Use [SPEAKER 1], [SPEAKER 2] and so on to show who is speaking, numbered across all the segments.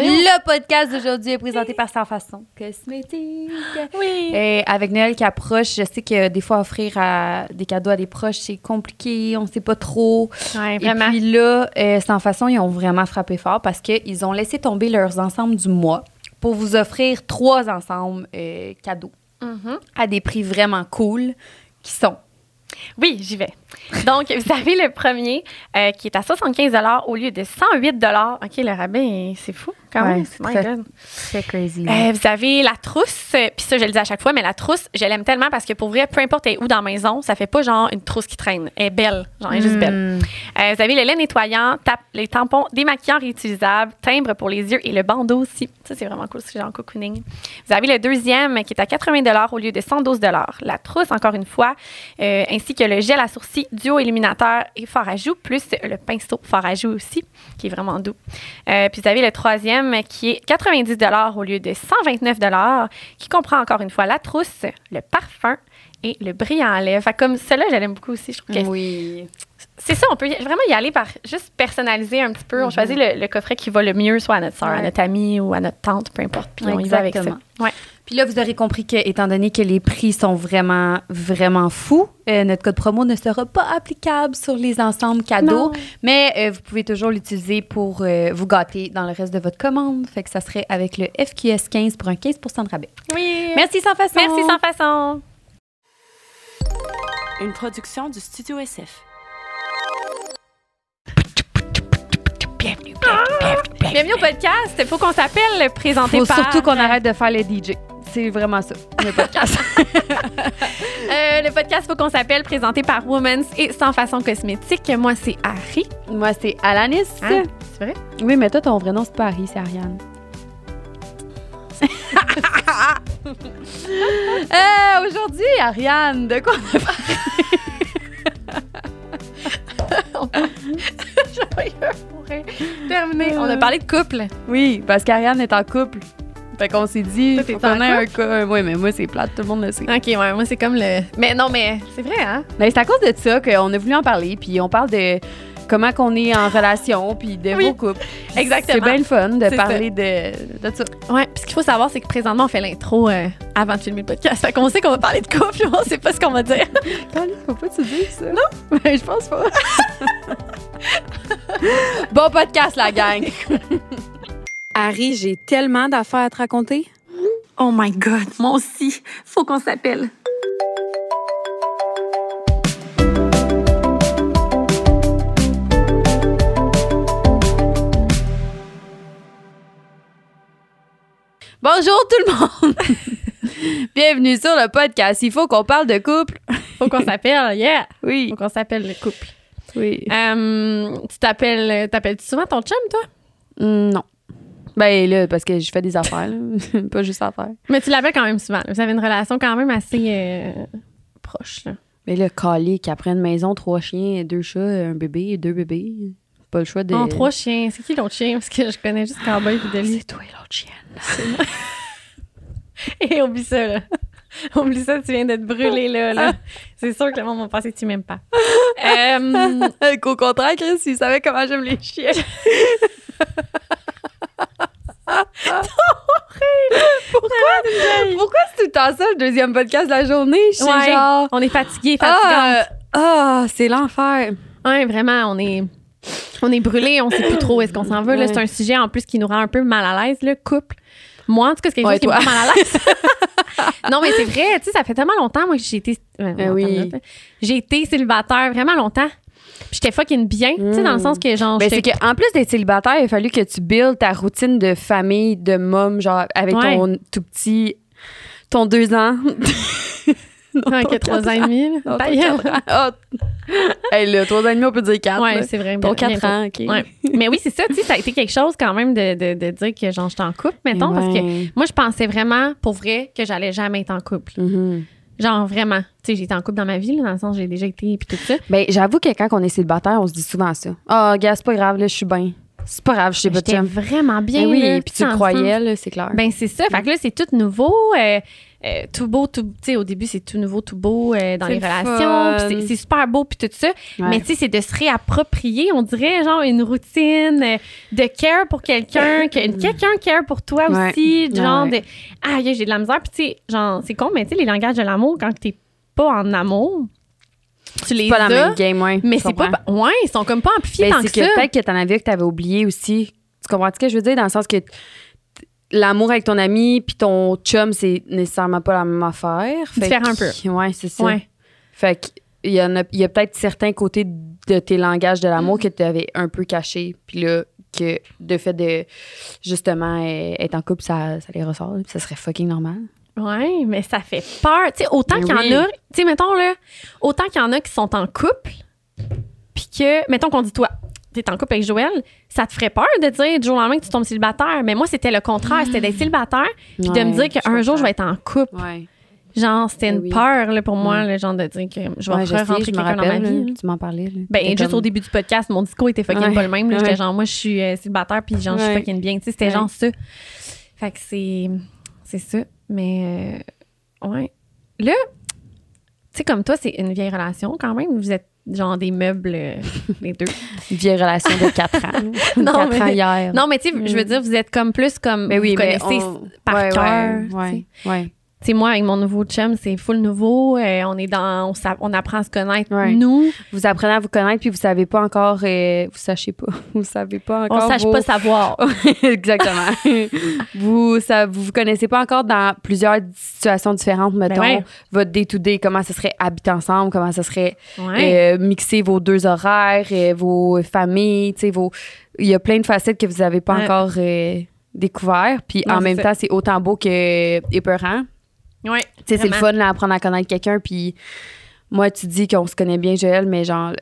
[SPEAKER 1] Voyons.
[SPEAKER 2] Le podcast d'aujourd'hui est présenté par Sans Façon Cosmétique.
[SPEAKER 1] Oui.
[SPEAKER 2] Et avec Noël qui approche, je sais que des fois offrir à- des cadeaux à des proches, c'est compliqué, on sait pas trop.
[SPEAKER 1] Ouais,
[SPEAKER 2] Et
[SPEAKER 1] vraiment.
[SPEAKER 2] puis là, euh, Sans Façon, ils ont vraiment frappé fort parce qu'ils ont laissé tomber leurs ensembles du mois pour vous offrir trois ensembles euh, cadeaux
[SPEAKER 1] Mhm.
[SPEAKER 2] à des prix vraiment cool qui sont
[SPEAKER 1] Oui, j'y vais. Donc, vous avez le premier euh, qui est à 75 au lieu de 108 OK, le rabais, c'est fou quand
[SPEAKER 2] Ouais,
[SPEAKER 1] même.
[SPEAKER 2] c'est très- très crazy.
[SPEAKER 1] Euh, vous avez la trousse, euh, puis ça, je le dis à chaque fois, mais la trousse, je l'aime tellement parce que pour vrai, peu importe elle est où dans la maison, ça fait pas genre une trousse qui traîne. Elle est belle, genre, elle est juste belle.
[SPEAKER 2] Mm.
[SPEAKER 1] Euh, vous avez le lait nettoyant, les tampons démaquillants réutilisables, timbre pour les yeux et le bandeau aussi. Ça, c'est vraiment cool, c'est genre cocooning. Vous avez le deuxième qui est à 80 au lieu de 112 La trousse, encore une fois, ainsi que le gel à sourcils duo illuminateur et fort à joues, plus le pinceau fort à joues aussi, qui est vraiment doux. Euh, puis vous avez le troisième qui est 90 au lieu de 129 qui comprend encore une fois la trousse, le parfum et le brillant à lèvres. Fait comme cela, je l'aime beaucoup aussi. Je trouve que
[SPEAKER 2] Oui.
[SPEAKER 1] c'est ça, on peut vraiment y aller par juste personnaliser un petit peu. On choisit le, le coffret qui va le mieux, soit à notre soeur, à notre amie ou à notre tante, peu importe. Puis on y va avec ça. Ouais.
[SPEAKER 2] Puis là, vous aurez compris que, étant donné que les prix sont vraiment, vraiment fous, euh, notre code promo ne sera pas applicable sur les ensembles cadeaux,
[SPEAKER 1] Non.
[SPEAKER 2] mais euh, vous pouvez toujours l'utiliser pour euh, vous gâter dans le reste de votre commande. Fait que ça serait avec le FQS 15 pour un 15% de rabais.
[SPEAKER 1] Oui.
[SPEAKER 2] Merci sans façon.
[SPEAKER 1] Merci sans façon.
[SPEAKER 3] Une production du Studio SF.
[SPEAKER 1] Bienvenue au podcast. Il faut qu'on s'appelle présenté
[SPEAKER 2] Faut
[SPEAKER 1] par.
[SPEAKER 2] surtout qu'on arrête de faire les DJ. C'est vraiment ça, le podcast.
[SPEAKER 1] Euh, le podcast Faut qu'on s'appelle présenté par Women's et Sans façon cosmétique. Moi, c'est Harry.
[SPEAKER 2] Moi, c'est Alanis.
[SPEAKER 1] Hein? C'est vrai?
[SPEAKER 2] Oui, mais toi, ton vrai nom, c'est pas Harry, c'est Ariane. Euh, Aujourd'hui, Ariane, de quoi on a parlé?
[SPEAKER 1] Terminé. On a parlé de couple.
[SPEAKER 2] Oui, parce qu'Ariane est en couple. Fait qu'on s'est dit,
[SPEAKER 1] Toi,
[SPEAKER 2] faut qu'on ait un cas. Oui, mais moi, c'est plate, tout le monde le sait.
[SPEAKER 1] OK, ouais, moi, c'est comme le. Mais non, mais c'est vrai, hein?
[SPEAKER 2] Mais c'est à cause de ça qu'on a voulu en parler, puis on parle de comment qu'on est en relation, puis de
[SPEAKER 1] Oui,
[SPEAKER 2] vos couples.
[SPEAKER 1] Exactement.
[SPEAKER 2] C'est bien le fun de parler de, de ça.
[SPEAKER 1] Ouais, puis ce qu'il faut savoir, c'est que présentement, on fait l'intro euh, avant de filmer le podcast. Fait qu'on sait qu'on va parler de couple, on sait pas ce qu'on va dire.
[SPEAKER 2] faut pas te dire ça. Non? Ben, je pense pas. bon podcast, la gang.
[SPEAKER 4] Harry, j'ai tellement d'affaires à te raconter.
[SPEAKER 1] Oh my God, moi aussi. Faut qu'on s'appelle.
[SPEAKER 2] Bonjour tout le monde. Bienvenue sur le podcast. Il faut qu'on parle de couple.
[SPEAKER 1] Faut qu'on s'appelle, yeah!
[SPEAKER 2] Oui.
[SPEAKER 1] Faut qu'on s'appelle le couple.
[SPEAKER 2] Oui.
[SPEAKER 1] Euh, tu t'appelles, t'appelles-tu souvent ton chum, toi?
[SPEAKER 2] Mm, non. Ben là, parce que je fais des affaires, là. pas juste affaires.
[SPEAKER 1] Mais tu l'appelles quand même souvent. Vous avez une relation quand même assez euh, proche, là.
[SPEAKER 2] Mais là, calique, après une maison, trois chiens, deux chats, un bébé, deux bébés. Pas le choix de.
[SPEAKER 1] Non, trois chiens. C'est qui l'autre chien? Parce que je connais juste Cowboy et Deli.
[SPEAKER 2] C'est toi l'autre chienne.
[SPEAKER 1] Et oublie ça, là. oublie ça, tu viens d'être brûlé, là. là. C'est sûr que le monde va penser que tu m'aimes pas. Euh,
[SPEAKER 2] Qu'au contraire, Chris, il savait comment j'aime les chiens. Pourquoi? Pourquoi c'est tout le temps ça, le deuxième podcast de la journée? Je sais
[SPEAKER 1] ouais,
[SPEAKER 2] genre.
[SPEAKER 1] on est fatigué, fatigante.
[SPEAKER 2] Ah, euh, ah, c'est l'enfer.
[SPEAKER 1] Ouais, vraiment, on est, on est brûlé, on sait plus trop où est-ce qu'on s'en va. Là,
[SPEAKER 2] Ouais.
[SPEAKER 1] c'est un sujet en plus qui nous rend un peu mal à l'aise, le couple. Moi, en tout cas, c'est quelque
[SPEAKER 2] Ouais,
[SPEAKER 1] chose qui me
[SPEAKER 2] toi.
[SPEAKER 1] rend mal à l'aise. non, mais c'est vrai, tu sais, ça fait tellement longtemps, moi, que j'ai été. ouais,
[SPEAKER 2] oui.
[SPEAKER 1] longtemps, là. J'ai été célibataire vraiment longtemps. Puis j'étais fucking bien, tu sais, dans le sens que, genre,
[SPEAKER 2] Ben, c'est qu'en plus d'être célibataire, il a fallu que tu builds ta routine de famille, de mom, genre avec
[SPEAKER 1] Ouais.
[SPEAKER 2] ton tout petit, ton deux ans. Non, ton
[SPEAKER 1] que trois
[SPEAKER 2] quatre
[SPEAKER 1] ans et demi, là.
[SPEAKER 2] Non, ton quatre ans. Ah. hey, là, trois ans et demi, on peut dire quatre.
[SPEAKER 1] Ouais,
[SPEAKER 2] là.
[SPEAKER 1] c'est vrai.
[SPEAKER 2] Ton
[SPEAKER 1] bien-
[SPEAKER 2] quatre
[SPEAKER 1] bientôt.
[SPEAKER 2] ans, OK.
[SPEAKER 1] Ouais. Mais oui, c'est ça, tu sais, ça a été quelque chose quand même de, de, de dire que, genre, j'étais en couple, mettons, parce que moi, je pensais vraiment, pour vrai, que j'allais jamais être en couple.
[SPEAKER 2] Mhm.
[SPEAKER 1] Genre, vraiment. Tu sais, j'ai été en couple dans ma vie, là, dans le sens, j'ai déjà été, puis tout ça.
[SPEAKER 2] Ben, j'avoue que quand on est célibataire, on se dit souvent ça. Ah, gars, c'est pas grave, là, je suis bien. C'est pas grave, je sais pas de
[SPEAKER 1] J'étais
[SPEAKER 2] chum.
[SPEAKER 1] vraiment bien.
[SPEAKER 2] Ben oui, puis tu le croyais, là, c'est clair.
[SPEAKER 1] Ben, c'est ça. Fait que là, c'est tout nouveau. Euh, euh, tout beau, tout, tu sais, au début, c'est tout nouveau, tout beau euh, dans les
[SPEAKER 2] le
[SPEAKER 1] relations. C'est super beau, puis tout ça.
[SPEAKER 2] Ouais.
[SPEAKER 1] Mais tu sais, c'est de se réapproprier, on dirait, genre, une routine euh, de care pour quelqu'un, que quelqu'un care pour toi
[SPEAKER 2] Ouais.
[SPEAKER 1] aussi. Genre de, ah, yeah, j'ai de la misère. Puis tu sais, genre, c'est con, mais tu sais, les langages de l'amour, quand t'es pas en amour, tu les
[SPEAKER 2] pas la même game, ouais.
[SPEAKER 1] mais c'est pas. Ouais, ils sont comme pas amplifiés
[SPEAKER 2] Ben,
[SPEAKER 1] tant
[SPEAKER 2] c'est
[SPEAKER 1] que,
[SPEAKER 2] que
[SPEAKER 1] ça.
[SPEAKER 2] peut-être que t'en avais que t'avais oublié aussi. Tu comprends ce que je veux dire? Dans le sens que l'amour avec ton ami puis ton chum, c'est nécessairement pas la même affaire. Fait
[SPEAKER 1] Différent un
[SPEAKER 2] que- Ouais, c'est ça.
[SPEAKER 1] Ouais.
[SPEAKER 2] Fait que il y, en a, il y a peut-être certains côtés de tes langages de l'amour que tu avais un peu cachés. Puis là, que de fait de justement euh, être en couple, ça, ça les ressort. ça serait fucking normal.
[SPEAKER 1] Ouais, mais ça fait peur. Tu sais, autant
[SPEAKER 2] Mais
[SPEAKER 1] qu'il y
[SPEAKER 2] oui.
[SPEAKER 1] en a, tu sais, mettons là, autant qu'il y en a qui sont en couple, puis que, mettons qu'on dit toi, t'es en couple avec Joël, ça te ferait peur de dire du jour au lendemain que tu tombes célibataire. Mais moi, c'était le contraire, c'était d'être célibataire, puis de me dire qu'un jour, je vais être en couple.
[SPEAKER 2] Ouais.
[SPEAKER 1] Genre, c'était une
[SPEAKER 2] oui.
[SPEAKER 1] peur là, pour moi,
[SPEAKER 2] Ouais.
[SPEAKER 1] le genre de dire que je vais rentrer quelqu'un dans ma vie.
[SPEAKER 2] là, tu m'en parlais. là.
[SPEAKER 1] Ben, juste
[SPEAKER 2] comme-
[SPEAKER 1] au début du podcast, mon discours était fucking pas le même. J'étais genre, moi, je suis euh, célibataire, puis genre, je suis fucking bien. Tu sais, c'était genre ça. Fait que c'est. C'est ça. Mais, euh, ouais. Là, tu sais, comme toi, c'est une vieille relation quand même. Vous êtes genre des meubles, euh, les deux.
[SPEAKER 2] Une vieille relation de 4 ans.
[SPEAKER 1] Non,
[SPEAKER 2] 4
[SPEAKER 1] mais-
[SPEAKER 2] ans hier.
[SPEAKER 1] Non, mais tu sais, je veux dire, vous êtes comme plus comme.
[SPEAKER 2] mais oui,
[SPEAKER 1] vous
[SPEAKER 2] mais
[SPEAKER 1] connaissez
[SPEAKER 2] on-
[SPEAKER 1] par
[SPEAKER 2] ouais,
[SPEAKER 1] cœur.
[SPEAKER 2] Ouais, ouais,
[SPEAKER 1] sais, moi, avec mon nouveau chum, c'est full nouveau. euh, on est dans. On, on apprend à se connaître,
[SPEAKER 2] Ouais.
[SPEAKER 1] nous.
[SPEAKER 2] Vous apprenez à vous connaître, puis vous savez pas encore... euh, vous sachez pas. Vous savez pas
[SPEAKER 1] On
[SPEAKER 2] encore
[SPEAKER 1] ne sache
[SPEAKER 2] vos-
[SPEAKER 1] pas savoir.
[SPEAKER 2] Exactement. vous, ça, vous vous connaissez pas encore dans plusieurs situations différentes, mettons.
[SPEAKER 1] Ben ouais.
[SPEAKER 2] Votre day-to-day, comment ça serait habiter ensemble, comment ça serait
[SPEAKER 1] Ouais.
[SPEAKER 2] euh, mixer vos deux horaires, euh, vos familles, tu sais, vos... Il y a plein de facettes que vous avez pas encore découvert. Puis
[SPEAKER 1] Non,
[SPEAKER 2] en même temps, c'est autant beau que épeurant. Sais, c'est le fun, là, apprendre à connaître quelqu'un. Puis moi, tu dis qu'on se connaît bien, Joël, mais genre,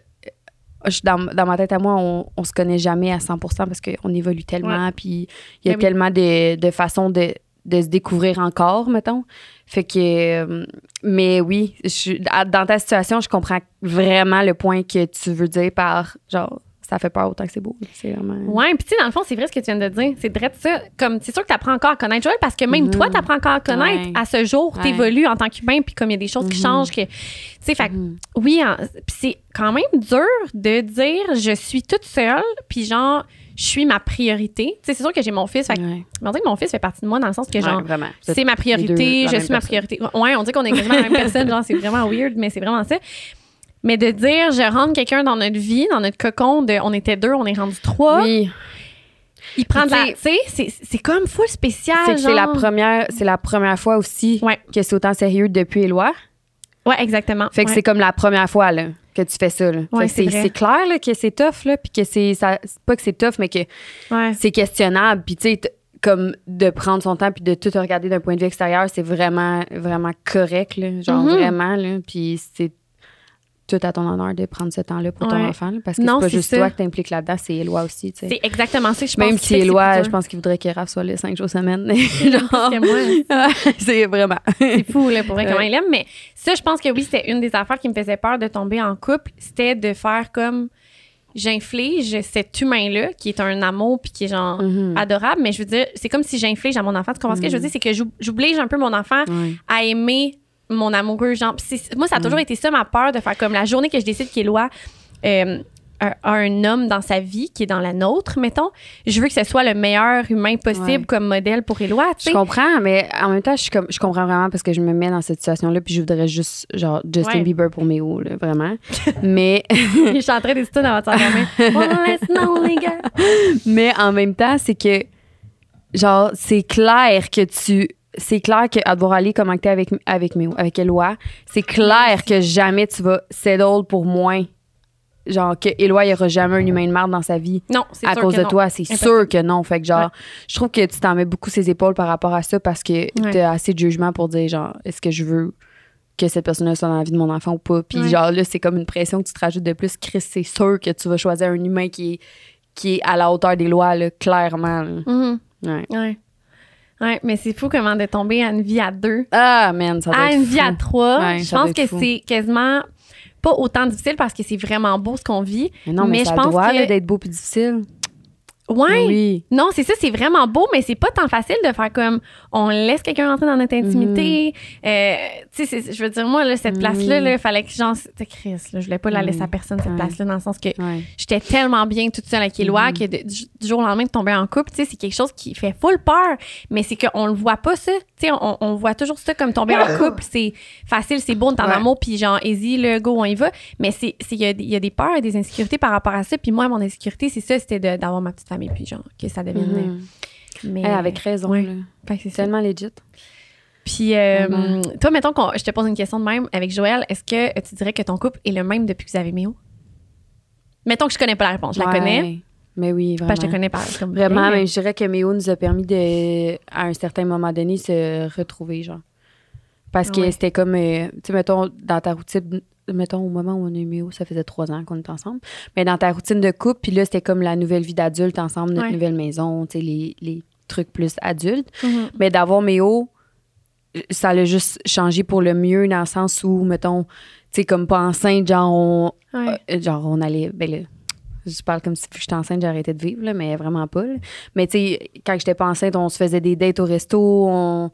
[SPEAKER 2] je- dans, dans ma tête à moi, on, on se connaît jamais à 100 parce qu'on évolue tellement. Puis il y a
[SPEAKER 1] Ben oui.
[SPEAKER 2] tellement de, de façons de, de se découvrir encore, mettons. Fait que, euh, mais oui, je, dans ta situation, je comprends vraiment le point que tu veux dire par genre, ça fait peur autant que c'est beau. C'est vraiment.
[SPEAKER 1] Ouais, puis tu sais, dans le fond, c'est vrai ce que tu viens de dire. C'est vrai de ça. Comme, c'est sûr que tu apprends encore à connaître Joël parce que même toi, tu apprends encore à connaître.
[SPEAKER 2] Ouais.
[SPEAKER 1] À ce jour,
[SPEAKER 2] Ouais.
[SPEAKER 1] tu évolues en tant qu'humain, puis comme il y a des choses qui
[SPEAKER 2] Mhm.
[SPEAKER 1] changent, que. Tu sais, fait que,
[SPEAKER 2] Mhm.
[SPEAKER 1] oui, en- puis c'est quand même dur de dire je suis toute seule, puis genre, je suis ma priorité. Tu sais, c'est sûr que j'ai mon fils. Fait que,
[SPEAKER 2] Ouais.
[SPEAKER 1] on dirait que mon fils fait partie de moi dans le sens que, genre,
[SPEAKER 2] Ouais,
[SPEAKER 1] c'est ma priorité,
[SPEAKER 2] deux
[SPEAKER 1] je suis ma priorité. Ouais, on dit qu'on est quasiment la même personne, genre c'est vraiment weird, mais c'est vraiment ça. Mais de dire je rentre quelqu'un dans notre vie, dans notre cocon de on était deux, on est rendu trois,
[SPEAKER 2] Oui.
[SPEAKER 1] il prend de la,
[SPEAKER 2] Tu
[SPEAKER 1] sais, c'est comme full spécial
[SPEAKER 2] C'est la première, c'est la première fois aussi
[SPEAKER 1] Ouais.
[SPEAKER 2] que c'est autant sérieux depuis Éloi.
[SPEAKER 1] Ouais, exactement.
[SPEAKER 2] Fait que
[SPEAKER 1] Ouais.
[SPEAKER 2] c'est comme la première fois là, que tu fais ça.
[SPEAKER 1] Ouais,
[SPEAKER 2] Fait que
[SPEAKER 1] c'est
[SPEAKER 2] clair là, que c'est tough, là, puis que c'est. Pas que c'est tough, mais que c'est questionnable. Puis tu sais, comme de prendre son temps puis de tout regarder d'un point de vue extérieur, c'est vraiment, vraiment correct. Là, genre
[SPEAKER 1] Mhm.
[SPEAKER 2] vraiment. Là, puis c'est tout à ton honneur de prendre ce temps-là pour ton enfant. là, parce que c'est pas juste
[SPEAKER 1] ça.
[SPEAKER 2] toi que t'impliques là-dedans, c'est Éloi aussi.
[SPEAKER 1] C'est exactement ça que je
[SPEAKER 2] Même
[SPEAKER 1] pense
[SPEAKER 2] si
[SPEAKER 1] que c'est
[SPEAKER 2] Éloi, je pense qu'il voudrait Raph soit les cinq jours semaine. C'est vraiment.
[SPEAKER 1] C'est fou, là, pour vrai,
[SPEAKER 2] Ouais.
[SPEAKER 1] comment il aime. Mais ça, je pense que oui, c'était une des affaires qui me faisait peur de tomber en couple. C'était de faire comme j'inflige cet humain-là, qui est un amour puis qui est genre
[SPEAKER 2] Mhm.
[SPEAKER 1] adorable. Mais je veux dire, c'est comme si j'inflige à mon enfant. Tu comprends ce que je veux
[SPEAKER 2] Mhm.
[SPEAKER 1] dire? C'est que j'oblige un peu mon enfant à aimer mon amoureux. Genre, moi, ça a toujours été ça ma peur de faire comme la journée que je décide qu'Éloi euh, a, a un homme dans sa vie qui est dans la nôtre, mettons. Je veux que ce soit le meilleur humain possible
[SPEAKER 2] Ouais.
[SPEAKER 1] comme modèle pour Éloi.
[SPEAKER 2] Je comprends, mais en même temps, je, suis comme, je comprends vraiment parce que je me mets dans cette situation-là, puis je voudrais juste, genre, Justin
[SPEAKER 1] Ouais.
[SPEAKER 2] Bieber pour mes hauts, là, vraiment. mais,
[SPEAKER 1] je suis en train d'hésiter dans votre
[SPEAKER 2] mais en même temps, c'est que, genre, c'est clair que tu. C'est clair qu'à devoir aller commenter avec, avec Méo, avec Eloi, c'est clair que jamais tu vas settle pour moins. Genre, que Eloi, il n'y aura jamais un humain de marde dans sa vie.
[SPEAKER 1] Non, c'est
[SPEAKER 2] à
[SPEAKER 1] sûr
[SPEAKER 2] cause
[SPEAKER 1] que
[SPEAKER 2] de
[SPEAKER 1] non.
[SPEAKER 2] toi, c'est sûr que non. Fait que genre,
[SPEAKER 1] Ouais.
[SPEAKER 2] je trouve que tu t'en mets beaucoup ses épaules par rapport à ça parce que
[SPEAKER 1] Ouais.
[SPEAKER 2] t'as assez de jugement pour dire genre, est-ce que je veux que cette personne-là soit dans la vie de mon enfant ou pas? Puis
[SPEAKER 1] Ouais.
[SPEAKER 2] genre là, c'est comme une pression que tu te rajoutes de plus. Chris, c'est sûr que tu vas choisir un humain qui est, qui est à la hauteur des lois, là, clairement. là.
[SPEAKER 1] Mhm.
[SPEAKER 2] Ouais.
[SPEAKER 1] Ouais. Ouais, mais c'est fou comment de tomber à une vie à deux.
[SPEAKER 2] Ah, man, ça doit
[SPEAKER 1] À
[SPEAKER 2] être
[SPEAKER 1] une
[SPEAKER 2] fou.
[SPEAKER 1] vie à trois,
[SPEAKER 2] Ouais,
[SPEAKER 1] je pense que c'est quasiment pas autant difficile parce que c'est vraiment beau ce qu'on vit.
[SPEAKER 2] Mais non, mais,
[SPEAKER 1] mais
[SPEAKER 2] ça
[SPEAKER 1] je pense
[SPEAKER 2] doit
[SPEAKER 1] que-
[SPEAKER 2] d'être beau puis difficile.
[SPEAKER 1] Ouais.
[SPEAKER 2] Oui.
[SPEAKER 1] Non, c'est ça, c'est vraiment beau, mais c'est pas tant facile de faire comme on laisse quelqu'un rentrer dans notre intimité. Euh, tu sais, je veux dire, moi, là, cette place-là, il fallait que j'en. C'était Chris, là, je voulais pas la laisser à
[SPEAKER 2] Mhm.
[SPEAKER 1] personne, cette
[SPEAKER 2] Ouais.
[SPEAKER 1] place-là, dans le sens que
[SPEAKER 2] Ouais.
[SPEAKER 1] j'étais tellement bien toute seule avec Éloi
[SPEAKER 2] Mhm.
[SPEAKER 1] que de- du, du jour au lendemain de tomber en couple, tu sais, c'est quelque chose qui fait full peur, mais c'est qu'on le voit pas, ça. Tu sais, on, on voit toujours ça comme tomber en couple, c'est facile, c'est beau, on est en
[SPEAKER 2] Ouais.
[SPEAKER 1] amour, puis genre, easy, le go, on y va. Mais c'est c'est- il y, a des- il y a des peurs et des insécurités par rapport à ça. Puis moi, mon insécurité, c'est ça, c'était de- d'avoir ma petite famille, puis genre, que ça devienne.
[SPEAKER 2] Mhm.
[SPEAKER 1] Mais,
[SPEAKER 2] Eh, avec raison.
[SPEAKER 1] ouais.
[SPEAKER 2] là.
[SPEAKER 1] Fait que c'est
[SPEAKER 2] tellement legit.
[SPEAKER 1] Puis, euh, toi, mettons que je te pose une question de même avec Joël, est-ce que tu dirais que ton couple est le même depuis que vous avez Méo? Mettons que je connais pas la réponse. Je la connais.
[SPEAKER 2] Mais oui, vraiment.
[SPEAKER 1] Parce que je te connais pas. Comme
[SPEAKER 2] Vraiment,
[SPEAKER 1] mais-
[SPEAKER 2] je dirais que Méo nous a permis de, à un certain moment donné, se retrouver, genre. Parce que
[SPEAKER 1] Ouais.
[SPEAKER 2] c'était comme, euh, tu sais, mettons, dans ta routine, mettons, au moment où on a eu Méo, ça faisait trois ans qu'on était ensemble, mais dans ta routine de couple, puis là, c'était comme la nouvelle vie d'adulte ensemble, notre
[SPEAKER 1] Ouais.
[SPEAKER 2] nouvelle maison, tu sais, les, les trucs plus adultes.
[SPEAKER 1] Mhm.
[SPEAKER 2] Mais d'avoir Méo, ça l'a juste changé pour le mieux dans le sens où, mettons, tu sais, comme pas enceinte, genre, on,
[SPEAKER 1] Ouais.
[SPEAKER 2] euh, genre, on allait. Ben là, je parle comme si j'étais enceinte, j'arrêtais de vivre, là, mais vraiment pas. là. Mais tu sais, quand j'étais pas enceinte, on se faisait des dates au resto, on,